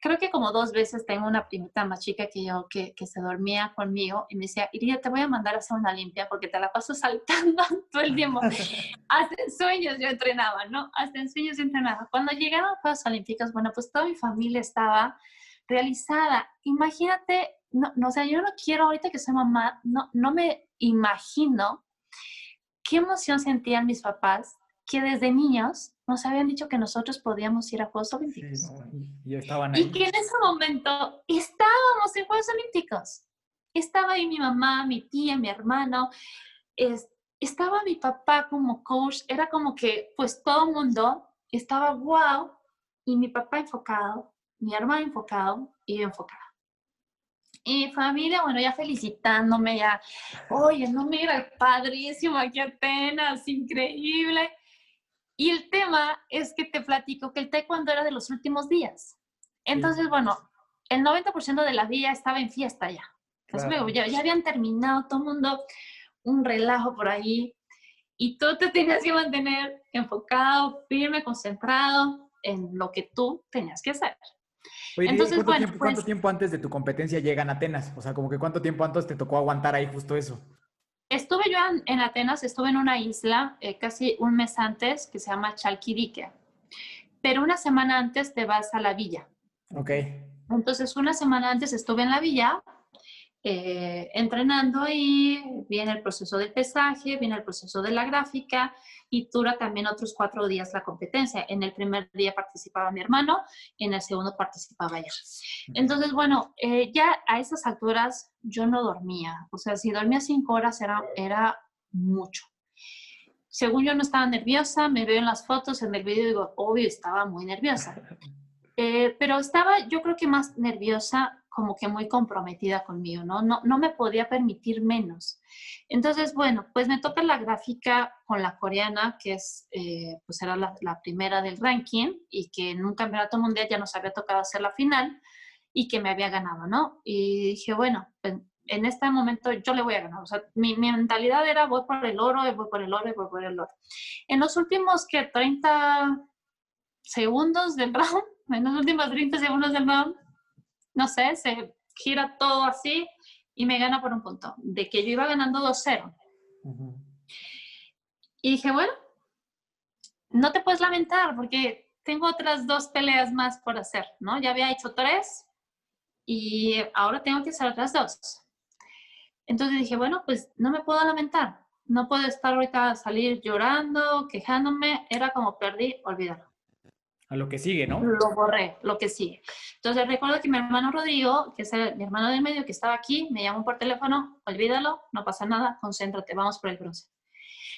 creo que como dos veces tengo una primita más chica que yo que, que, se dormía conmigo y me decía, Iria, te voy a mandar a hacer una limpia porque te la paso saltando todo el tiempo. Hasta en sueños yo entrenaba, ¿no? Hasta en sueños yo entrenaba. Cuando llegaron los Juegos Olímpicos, bueno, pues toda mi familia estaba realizada. Imagínate, no, no, o sea, yo no quiero, ahorita que soy mamá, no, no me imagino qué emoción sentían mis papás que desde niños nos habían dicho que nosotros podíamos ir a Juegos Olímpicos. y, que en ese momento estábamos en Juegos Olímpicos. Estaba ahí mi mamá, mi tía, mi hermano, estaba mi papá como coach, era como que pues todo el mundo estaba wow y mi papá enfocado, mi hermano enfocado y yo enfocada. Y mi familia, bueno, ya felicitándome, ya, oye, no, mira, padrísimo, aquí Atenas, increíble. Y el tema es que te platico que el taekwondo era de los últimos días. Entonces, bueno, el 90% de la vida estaba en fiesta ya. ya, ya, habían terminado todo el mundo, un relajo por ahí. Y tú te tenías que mantener enfocado, firme, concentrado en lo que tú tenías que hacer. Entonces, ¿cuánto, bueno, tiempo, ¿cuánto pues tiempo antes de tu competencia llegan a Atenas? O sea, como que cuánto tiempo antes te tocó aguantar ahí justo eso. Estuve yo en, Atenas, estuve en una isla eh, casi un mes antes que se llama Chalkidike, pero una semana antes te vas a la villa. Ok. Entonces, una semana antes estuve en la villa eh, entrenando y viene el proceso del pesaje, viene el proceso de la gráfica y dura también otros cuatro días la competencia. En el primer día participaba mi hermano, en el segundo participaba ella. Entonces, bueno, eh, ya a esas alturas yo no dormía. O sea, si dormía cinco horas era, era mucho. Según yo no estaba nerviosa, me veo en las fotos, en el video digo, obvio, estaba muy nerviosa. Eh, pero estaba yo creo que más nerviosa como que muy comprometida conmigo, ¿no? No, no me podía permitir menos. Entonces, bueno, pues me toca la gráfica con la coreana, que es, eh, pues era la, primera del ranking y que en un campeonato mundial ya nos había tocado hacer la final y que me había ganado, ¿no? Y dije, bueno, en este momento yo le voy a ganar. O sea, mi, mi, mentalidad era voy por el oro, voy por el oro, voy por el oro. En los últimos que 30 segundos del round, en los últimos 30 segundos del round, no sé, se gira todo así y me gana por un punto, de que yo iba ganando 2-0. Y dije, bueno, no te puedes lamentar porque tengo otras dos peleas más por hacer, ¿no? Ya había hecho tres y ahora tengo que hacer otras dos. Entonces dije, bueno, pues no me puedo lamentar, no puedo estar ahorita salir llorando, quejándome, era como perdí, olvídalo a lo que sigue, ¿no? Lo borré, lo que sigue. Entonces recuerdo que mi hermano Rodrigo, que es mi hermano del medio que estaba aquí, me llamó por teléfono, olvídalo, no pasa nada, concéntrate, vamos por el bronce.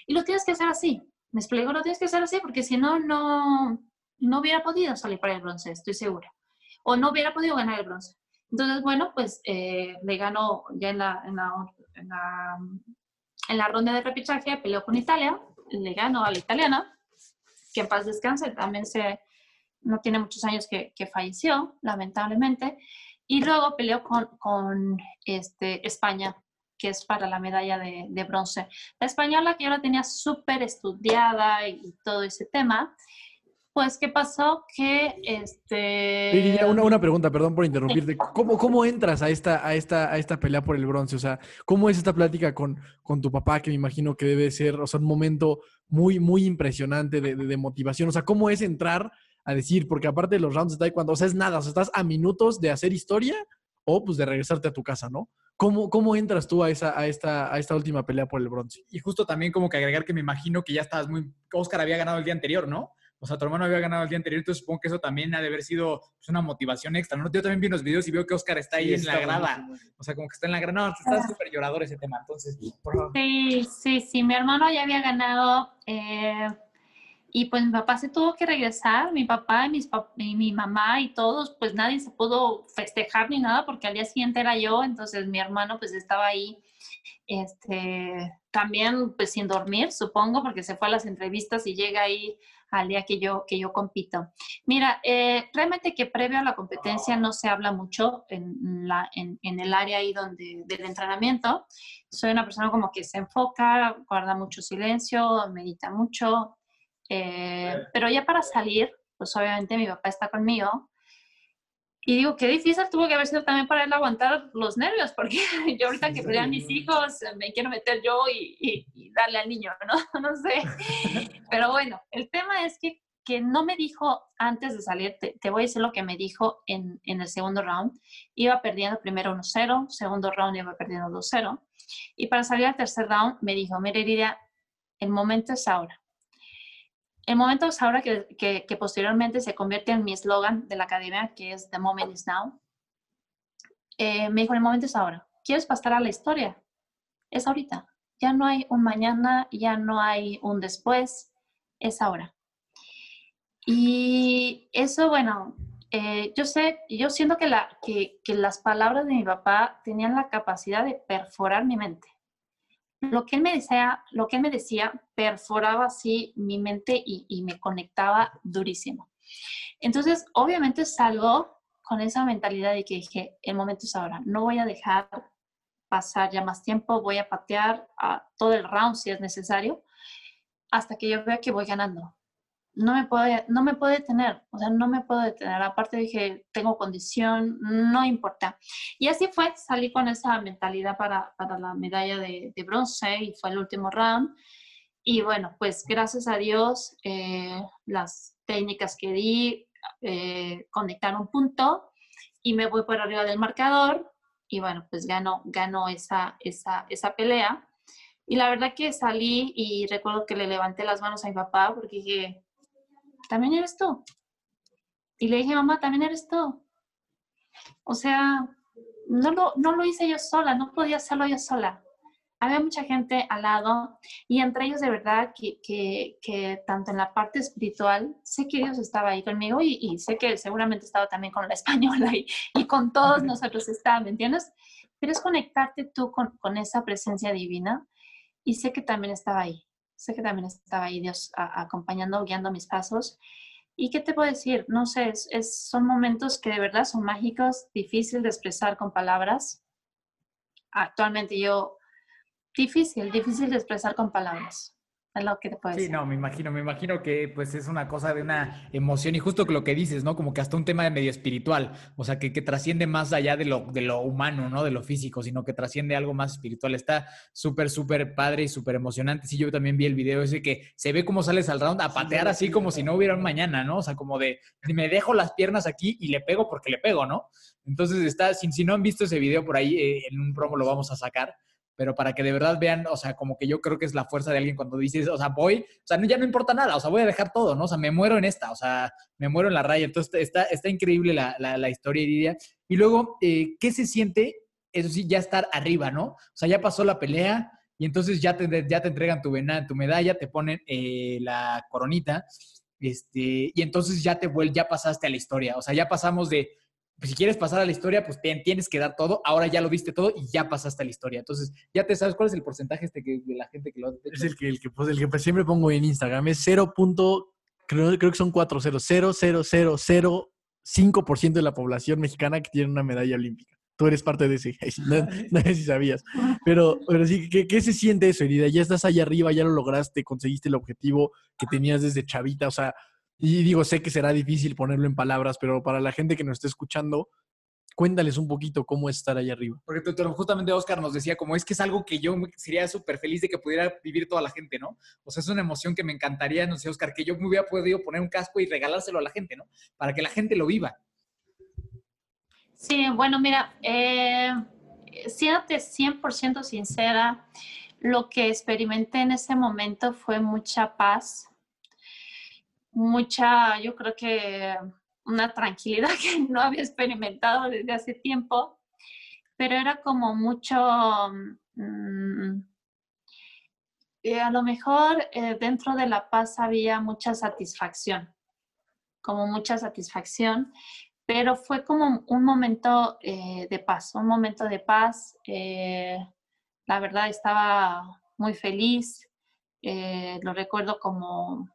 Y lo tienes que hacer así. Me explico, lo tienes que hacer así porque si no, no, no hubiera podido salir para el bronce, estoy segura. O no hubiera podido ganar el bronce. Entonces, bueno, pues eh, le ganó ya en la, en la, en la, en la ronda de repechaje, peleó con Italia, le ganó a la italiana, que en paz descanse, también se, no tiene muchos años que, falleció, lamentablemente, y luego peleó con, con este, España, que es para la medalla de, de, bronce. La española que yo la tenía súper estudiada y, todo ese tema, pues, ¿qué pasó? Que, este... Una, una pregunta, perdón por interrumpirte. ¿Cómo, cómo entras a esta, a, esta, a esta pelea por el bronce? O sea, ¿cómo es esta plática con, con tu papá, que me imagino que debe ser, o sea, un momento muy, muy impresionante de, de- de motivación? O sea, ¿cómo es entrar a decir, porque aparte de los rounds de taekwondo, o sea, es nada, o sea, estás a minutos de hacer historia o pues de regresarte a tu casa, ¿no? ¿Cómo, cómo entras tú a, esa, a, esta, a esta última pelea por el bronce? Y justo también como que agregar que me imagino que ya estabas muy... Oscar había ganado el día anterior, ¿no? O sea, tu hermano había ganado el día anterior, entonces supongo que eso también ha de haber sido pues, una motivación extra, ¿no? Yo también vi los videos y veo que Oscar está ahí Sí, en la está grada. buenísimo. O sea, como que está en la grada. No, está súper llorador ese tema. Entonces, por favor. Sí, sí, sí, mi hermano ya había ganado eh, y pues mi papá se tuvo que regresar, mi papá y, mis pap- mi mamá y todos, pues nadie se pudo festejar ni nada porque al día siguiente era yo, entonces mi hermano pues estaba ahí este, también pues sin dormir, supongo, porque se fue a las entrevistas y llega ahí al día que yo, que yo compito. Mira, eh, realmente que previo a la competencia no se habla mucho en, la, en, en el área ahí donde, del entrenamiento. Soy una persona como que se enfoca, guarda mucho silencio, medita mucho, eh, pero ya para salir, pues obviamente mi papá está conmigo. Y digo, qué difícil tuvo que haber sido también para él aguantar los nervios, porque yo ahorita que pelean mis hijos, me quiero meter yo y, y- y darle al niño, ¿no? No sé. Pero bueno, el tema es que, que no me dijo antes de salir, te, te voy a decir lo que me dijo en, en el segundo round. Iba perdiendo primero 1-0, segundo round iba perdiendo 2-0. Y para salir al tercer round me dijo, mira Iridia, el momento es ahora. El momento es ahora que, que, que posteriormente se convierte en mi eslogan de la academia, que es The Moment is Now. Eh, me dijo, el momento es ahora. ¿Quieres pasar a la historia? Es ahorita. Ya no hay un mañana, ya no hay un después, es ahora. Y eso, bueno, eh, yo sé, yo siento que, la, que, que las palabras de mi papá tenían la capacidad de perforar mi mente. Lo que él me decía, lo que él me decía perforaba así mi mente y, me conectaba durísimo. Entonces, obviamente salgo con esa mentalidad de que dije, el momento es ahora, no voy a dejar pasar ya más tiempo, voy a patear todo el round si es necesario, hasta que yo vea que voy ganando. No me puede, no me puede detener, o sea, no me puedo detener. Aparte dije, tengo condición, no importa. Y así fue, salí con esa mentalidad para, para la medalla de, de bronce y fue el último round. Y bueno, pues gracias a Dios, eh, las técnicas que di eh, conectaron un punto y me voy por arriba del marcador y bueno, pues gano, gano esa, esa, esa pelea. Y la verdad que salí y recuerdo que le levanté las manos a mi papá porque dije, también eres tú. Y le dije, mamá, también eres tú. O sea, no lo, no lo hice yo sola, no podía hacerlo yo sola. Había mucha gente al lado y entre ellos de verdad que, que, que tanto en la parte espiritual, sé que Dios estaba ahí conmigo y, y sé que seguramente estaba también con la española y, y con todos nosotros estaba, ¿me entiendes? Pero es conectarte tú con, con esa presencia divina y sé que también estaba ahí, sé que también estaba ahí Dios acompañando, guiando mis pasos. ¿Y qué te puedo decir? No sé, es, es- son momentos que de verdad son mágicos, difícil de expresar con palabras. Actualmente yo, difícil, difícil de expresar con palabras. Es lo que te puedo Sí, decir. no, me imagino, me imagino que pues es una cosa de una emoción y justo que lo que dices, ¿no? Como que hasta un tema de medio espiritual, o sea, que, que trasciende más allá de lo, de lo humano, ¿no? De lo físico, sino que trasciende algo más espiritual. Está súper, súper padre y súper emocionante. Sí, yo también vi el video ese que se ve cómo sales al round a patear así como si no hubiera un mañana, ¿no? O sea, como de, me dejo las piernas aquí y le pego porque le pego, ¿no? Entonces está, si, si no han visto ese video por ahí, eh, en un promo lo vamos a sacar pero para que de verdad vean, o sea, como que yo creo que es la fuerza de alguien cuando dices, o sea, voy, o sea, no, ya no importa nada, o sea, voy a dejar todo, ¿no? O sea, me muero en esta, o sea, me muero en la raya. Entonces, está, está increíble la, la, la historia, Iridia. Y luego, eh, ¿qué se siente? Eso sí, ya estar arriba, ¿no? O sea, ya pasó la pelea y entonces ya te, ya te entregan tu, vena- tu medalla, te ponen eh, la coronita, este, y entonces ya te vuel, ya pasaste a la historia, o sea, ya pasamos de si quieres pasar a la historia, pues te- tienes que dar todo. Ahora ya lo viste todo y ya pasaste a la historia. Entonces, ya te sabes cuál es el porcentaje este que, de la gente que lo ha? Es el que, el que, pues, el que pues siempre pongo en Instagram. Es 0. punto- Creo, creo que son 4 0. 0, 0, 0, 0, 5% de la población mexicana que tiene una medalla olímpica. Tú eres parte de ese. No, no sé si sabías. Pero, pero sí, ¿qué, ¿qué se siente eso, Herida? Ya estás allá arriba, ya lo lograste, conseguiste el objetivo que tenías desde chavita. O sea, Y digo, sé que será difícil ponerlo en palabras, pero para la gente que nos esté escuchando, cuéntales un poquito cómo es estar ahí arriba. Porque justamente Oscar nos decía, como es que es algo que yo sería súper feliz de que pudiera vivir toda la gente, ¿no? O sea, es una emoción que me encantaría, no sé, Oscar, que yo me hubiera podido poner un casco y regalárselo a la gente, ¿no? Para que la gente lo viva. Sí, bueno, mira, eh, siéntate 100% sincera, lo que experimenté en ese momento fue mucha paz, mucha, yo creo que una tranquilidad que no había experimentado desde hace tiempo, pero era como mucho, mm, eh, a lo mejor eh, dentro de la paz había mucha satisfacción, como mucha satisfacción, pero fue como un momento eh, de paz, un momento de paz. la verdad estaba muy feliz, lo recuerdo como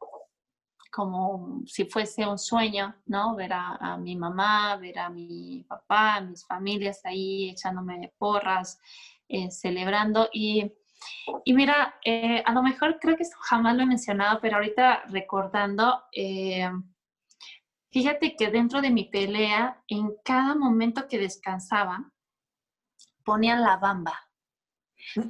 como si fuese un sueño, ¿no? Ver a, mi mamá, ver a mi papá, a mis familias ahí echándome porras, eh, celebrando. Y, y mira, eh, a lo mejor creo que esto jamás lo he mencionado, pero ahorita recordando, eh, fíjate que dentro de mi pelea, en cada momento que descansaba, ponían la bamba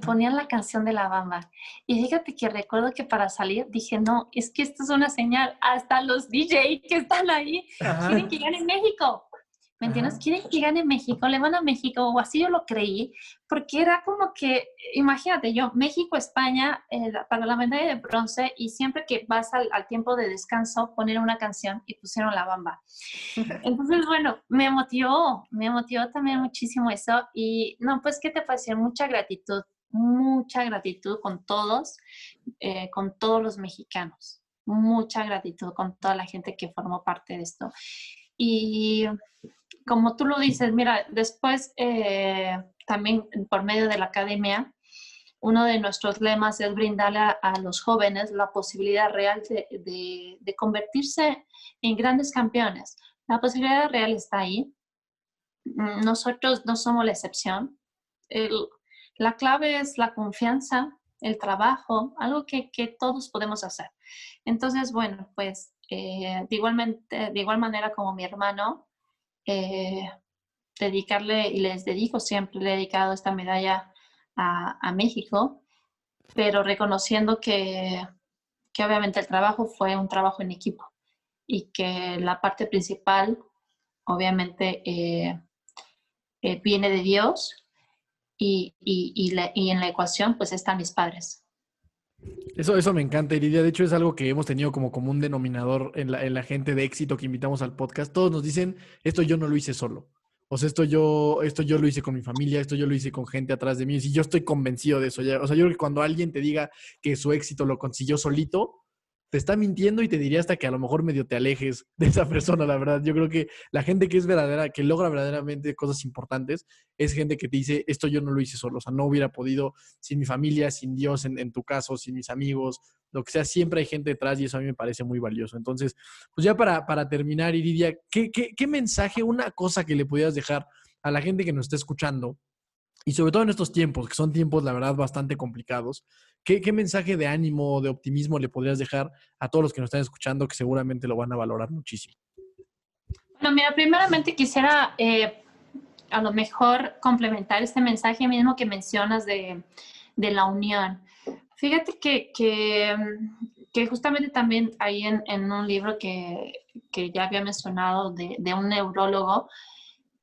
ponían la canción de la bamba. Y fíjate que recuerdo que para salir dije, no, es que esto es una señal. Hasta los DJ que están ahí quieren que gane México. ¿Me entiendes? Quieren que gane México, le van a México, o así yo lo creí, porque era como que, imagínate, yo, México, España, eh, para la medalla de bronce, y siempre que vas al, al, tiempo de descanso, poner una canción y pusieron la bamba. Entonces, bueno, me motivó, me motivó también muchísimo eso, y no, pues, ¿qué te decir? Mucha gratitud, mucha gratitud con todos, eh, con todos los mexicanos, mucha gratitud con toda la gente que formó parte de esto. Y como tú lo dices, mira, después eh, también por medio de la academia, uno de nuestros lemas es brindarle a, los jóvenes la posibilidad real de, de, convertirse en grandes campeones. La posibilidad real está ahí. Nosotros no somos la excepción. El, la clave es la confianza, el trabajo, algo que, que todos podemos hacer. Entonces, bueno, pues eh, de, igualmente, de igual manera como mi hermano, eh, dedicarle, y les dedico siempre, le he dedicado esta medalla a, México, pero reconociendo que, que, obviamente el trabajo fue un trabajo en equipo y que la parte principal, obviamente, eh, viene de Dios y, y, y, en la ecuación pues están mis padres. Eso, eso me encanta, Iridia. De hecho, es algo que hemos tenido como común denominador en la, en la gente de éxito que invitamos al podcast. Todos nos dicen, esto yo no lo hice solo. O sea, esto yo, esto yo lo hice con mi familia, esto yo lo hice con gente atrás de mí. Y yo estoy convencido de eso. O sea, yo creo que cuando alguien te diga que su éxito lo consiguió solito, te está mintiendo y te diría hasta que a lo mejor medio te alejes de esa persona, la verdad. Yo creo que la gente que es verdadera, que logra verdaderamente cosas importantes, es gente que te dice, esto yo no lo hice solo, o sea, no hubiera podido sin mi familia, sin Dios en, tu caso, sin mis amigos, lo que sea, siempre hay gente detrás y eso a mí me parece muy valioso. Entonces, pues ya para, para terminar, Iridia, ¿qué, qué, qué mensaje, una cosa que le pudieras dejar a la gente que nos está escuchando y sobre todo en estos tiempos, que son tiempos, la verdad, bastante complicados, ¿qué, mensaje de ánimo, de optimismo le podrías dejar a todos los que nos están escuchando que seguramente lo van a valorar muchísimo? Bueno, mira, primeramente quisiera eh, a lo mejor complementar este mensaje mismo que mencionas de, la unión. Fíjate que, que, justamente también ahí en, un libro que, ya había mencionado de, de un neurólogo,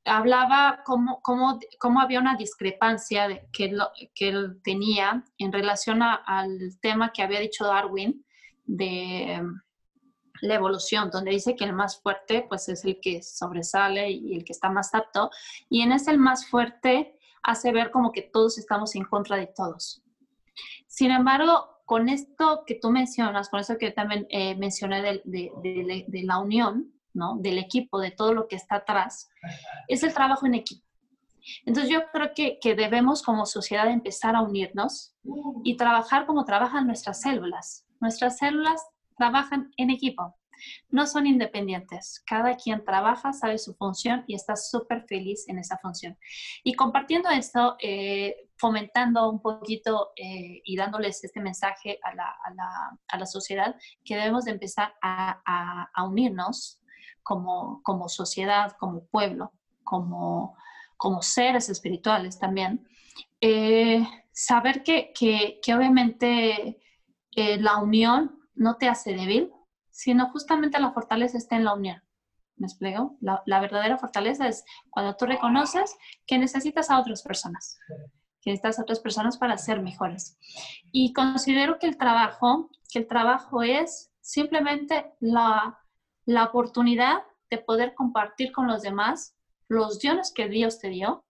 hablaba cómo, cómo, había una discrepancia de, que, él, que él tenía en relación al tema que había dicho Darwin de em, la evolución, donde dice que el más fuerte pues es el que sobresale y el que está más apto, y en ese el más fuerte hace ver como que todos estamos en contra de todos. Sin embargo, con esto que tú mencionas, con eso que también eh, mencioné de la unión, del equipo, de todo lo que está atrás, es el trabajo en equipo. Entonces yo creo que, que, debemos como sociedad empezar a unirnos y trabajar como trabajan nuestras células. Nuestras células trabajan en equipo, no son independientes. Cada quien trabaja, sabe su función y está súper feliz en esa función. Y compartiendo esto, eh, fomentando un poquito eh, y dándoles este mensaje a la, a, la, a la, sociedad que debemos de empezar a, a unirnos como, como sociedad, como pueblo, como, como seres espirituales también. Eh, saber que, que, que obviamente eh, la unión no te hace débil, sino justamente la fortaleza está en la unión. ¿Me explico? La, la, verdadera fortaleza es cuando tú reconoces que necesitas a otras personas, que necesitas a otras personas para ser mejores. Y considero que el trabajo, que el trabajo es simplemente la, la oportunidad de poder compartir con los demás los dones que Dios te dio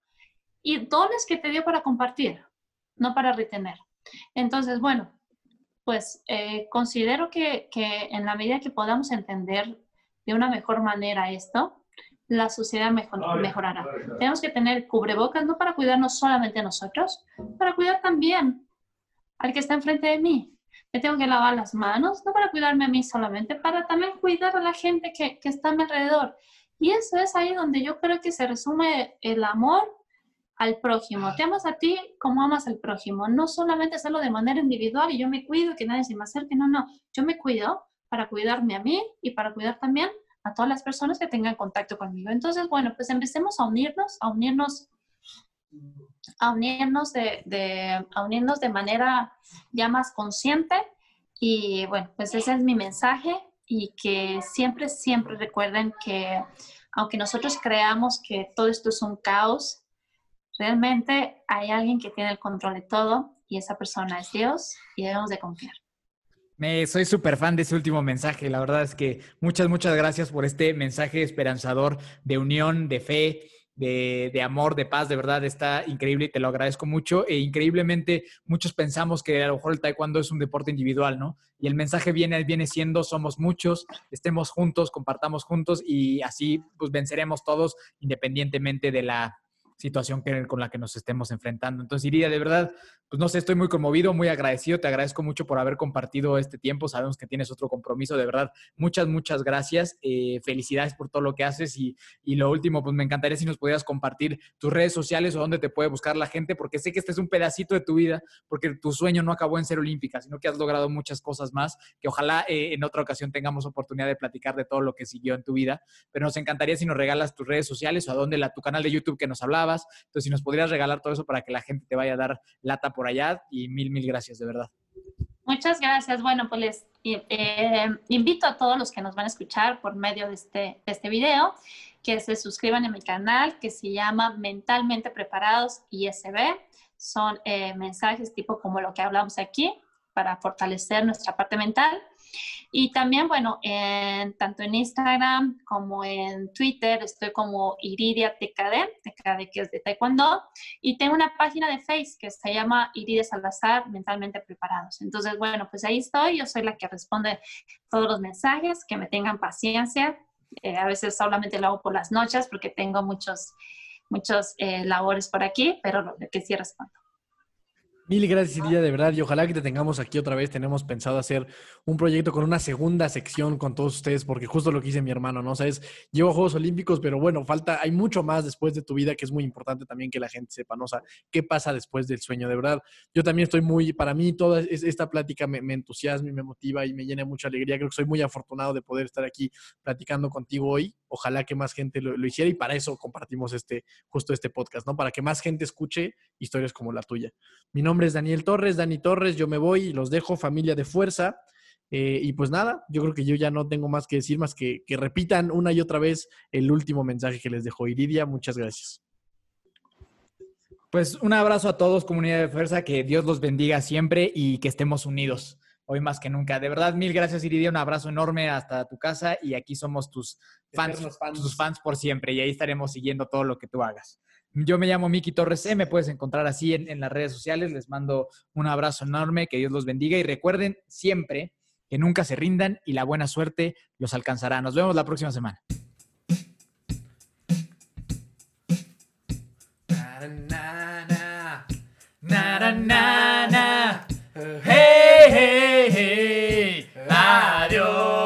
y dones que te dio para compartir, no para retener. Entonces, bueno, pues eh, considero que, que, en la medida que podamos entender de una mejor manera esto, la sociedad mejor, mejorará. Tenemos que tener cubrebocas no para cuidarnos solamente nosotros, para cuidar también al que está enfrente de mí. Tengo que lavar las manos, no para cuidarme a mí solamente, para también cuidar a la gente que, que está a mi alrededor. Y eso es ahí donde yo creo que se resume el amor al prójimo. Te amas a ti como amas al prójimo. No solamente hacerlo de manera individual y yo me cuido, que nadie se me acerque. No, no. Yo me cuido para cuidarme a mí y para cuidar también a todas las personas que tengan contacto conmigo. Entonces, bueno, pues empecemos a unirnos, a unirnos, a unirnos de, de, a unirnos de manera ya más consciente. Y bueno, pues ese es mi mensaje y que siempre, siempre recuerden que aunque nosotros creamos que todo esto es un caos, Realmente hay alguien que tiene el control de todo y esa persona es Dios y debemos de confiar. Me, soy súper fan de ese último mensaje. La verdad es que muchas, muchas gracias por este mensaje esperanzador de unión, de fe, de, amor, de paz, de verdad está increíble y te lo agradezco mucho. E increíblemente muchos pensamos que a lo mejor el taekwondo es un deporte individual, ¿no? Y el mensaje viene, viene siendo, somos muchos, estemos juntos, compartamos juntos y así pues venceremos todos independientemente de la, situación con la que nos estemos enfrentando. Entonces, Iridia, de verdad, pues no sé, estoy muy conmovido, muy agradecido, te agradezco mucho por haber compartido este tiempo, sabemos que tienes otro compromiso, de verdad, muchas, muchas gracias, eh, felicidades por todo lo que haces y, y, lo último, pues me encantaría si nos pudieras compartir tus redes sociales o dónde te puede buscar la gente, porque sé que este es un pedacito de tu vida, porque tu sueño no acabó en ser olímpica, sino que has logrado muchas cosas más, que ojalá eh, en otra ocasión tengamos oportunidad de platicar de todo lo que siguió en tu vida, pero nos encantaría si nos regalas tus redes sociales o a dónde la, tu canal de YouTube que nos hablaba entonces, si nos podrías regalar todo eso para que la gente te vaya a dar lata por allá y mil, mil gracias, de verdad. Muchas gracias. Bueno, pues les eh, invito a todos los que nos van a escuchar por medio de este, de este video que se suscriban a mi canal que se llama Mentalmente Preparados ISB. Son eh, mensajes tipo como lo que hablamos aquí para fortalecer nuestra parte mental. Y también, bueno, en, tanto en Instagram como en Twitter estoy como Iridia TKD, TKD que es de Taekwondo, y tengo una página de Facebook que se llama Iridia Salazar, Mentalmente Preparados. Entonces, bueno, pues ahí estoy, yo soy la que responde todos los mensajes, que me tengan paciencia. Eh, a veces solamente lo hago por las noches porque tengo muchos, muchos eh, labores por aquí, pero que sí respondo. Mil gracias, Iria, de verdad. Y ojalá que te tengamos aquí otra vez. Tenemos pensado hacer un proyecto con una segunda sección con todos ustedes, porque justo lo que dice mi hermano, ¿no? O sea, llevo Juegos Olímpicos, pero bueno, falta, hay mucho más después de tu vida que es muy importante también que la gente sepa, ¿no? O sea, qué pasa después del sueño, de verdad. Yo también estoy muy, para mí, toda esta plática me, me entusiasma y me motiva y me llena mucha alegría. Creo que soy muy afortunado de poder estar aquí platicando contigo hoy. Ojalá que más gente lo, lo hiciera y para eso compartimos este, justo este podcast, ¿no? Para que más gente escuche historias como la tuya. Mi nombre nombre es Daniel Torres, Dani Torres, yo me voy y los dejo, familia de fuerza. Eh, y pues nada, yo creo que yo ya no tengo más que decir, más que, que repitan una y otra vez el último mensaje que les dejó Iridia. Muchas gracias. Pues un abrazo a todos, comunidad de fuerza, que Dios los bendiga siempre y que estemos unidos hoy más que nunca. De verdad, mil gracias, Iridia. Un abrazo enorme hasta tu casa y aquí somos tus fans, fans. tus fans por siempre y ahí estaremos siguiendo todo lo que tú hagas. Yo me llamo Miki Torres C, me puedes encontrar así en, las redes sociales. Les mando un abrazo enorme, que Dios los bendiga y recuerden siempre que nunca se rindan y la buena suerte los alcanzará. Nos vemos la próxima semana. Hey, hey, hey. Adiós.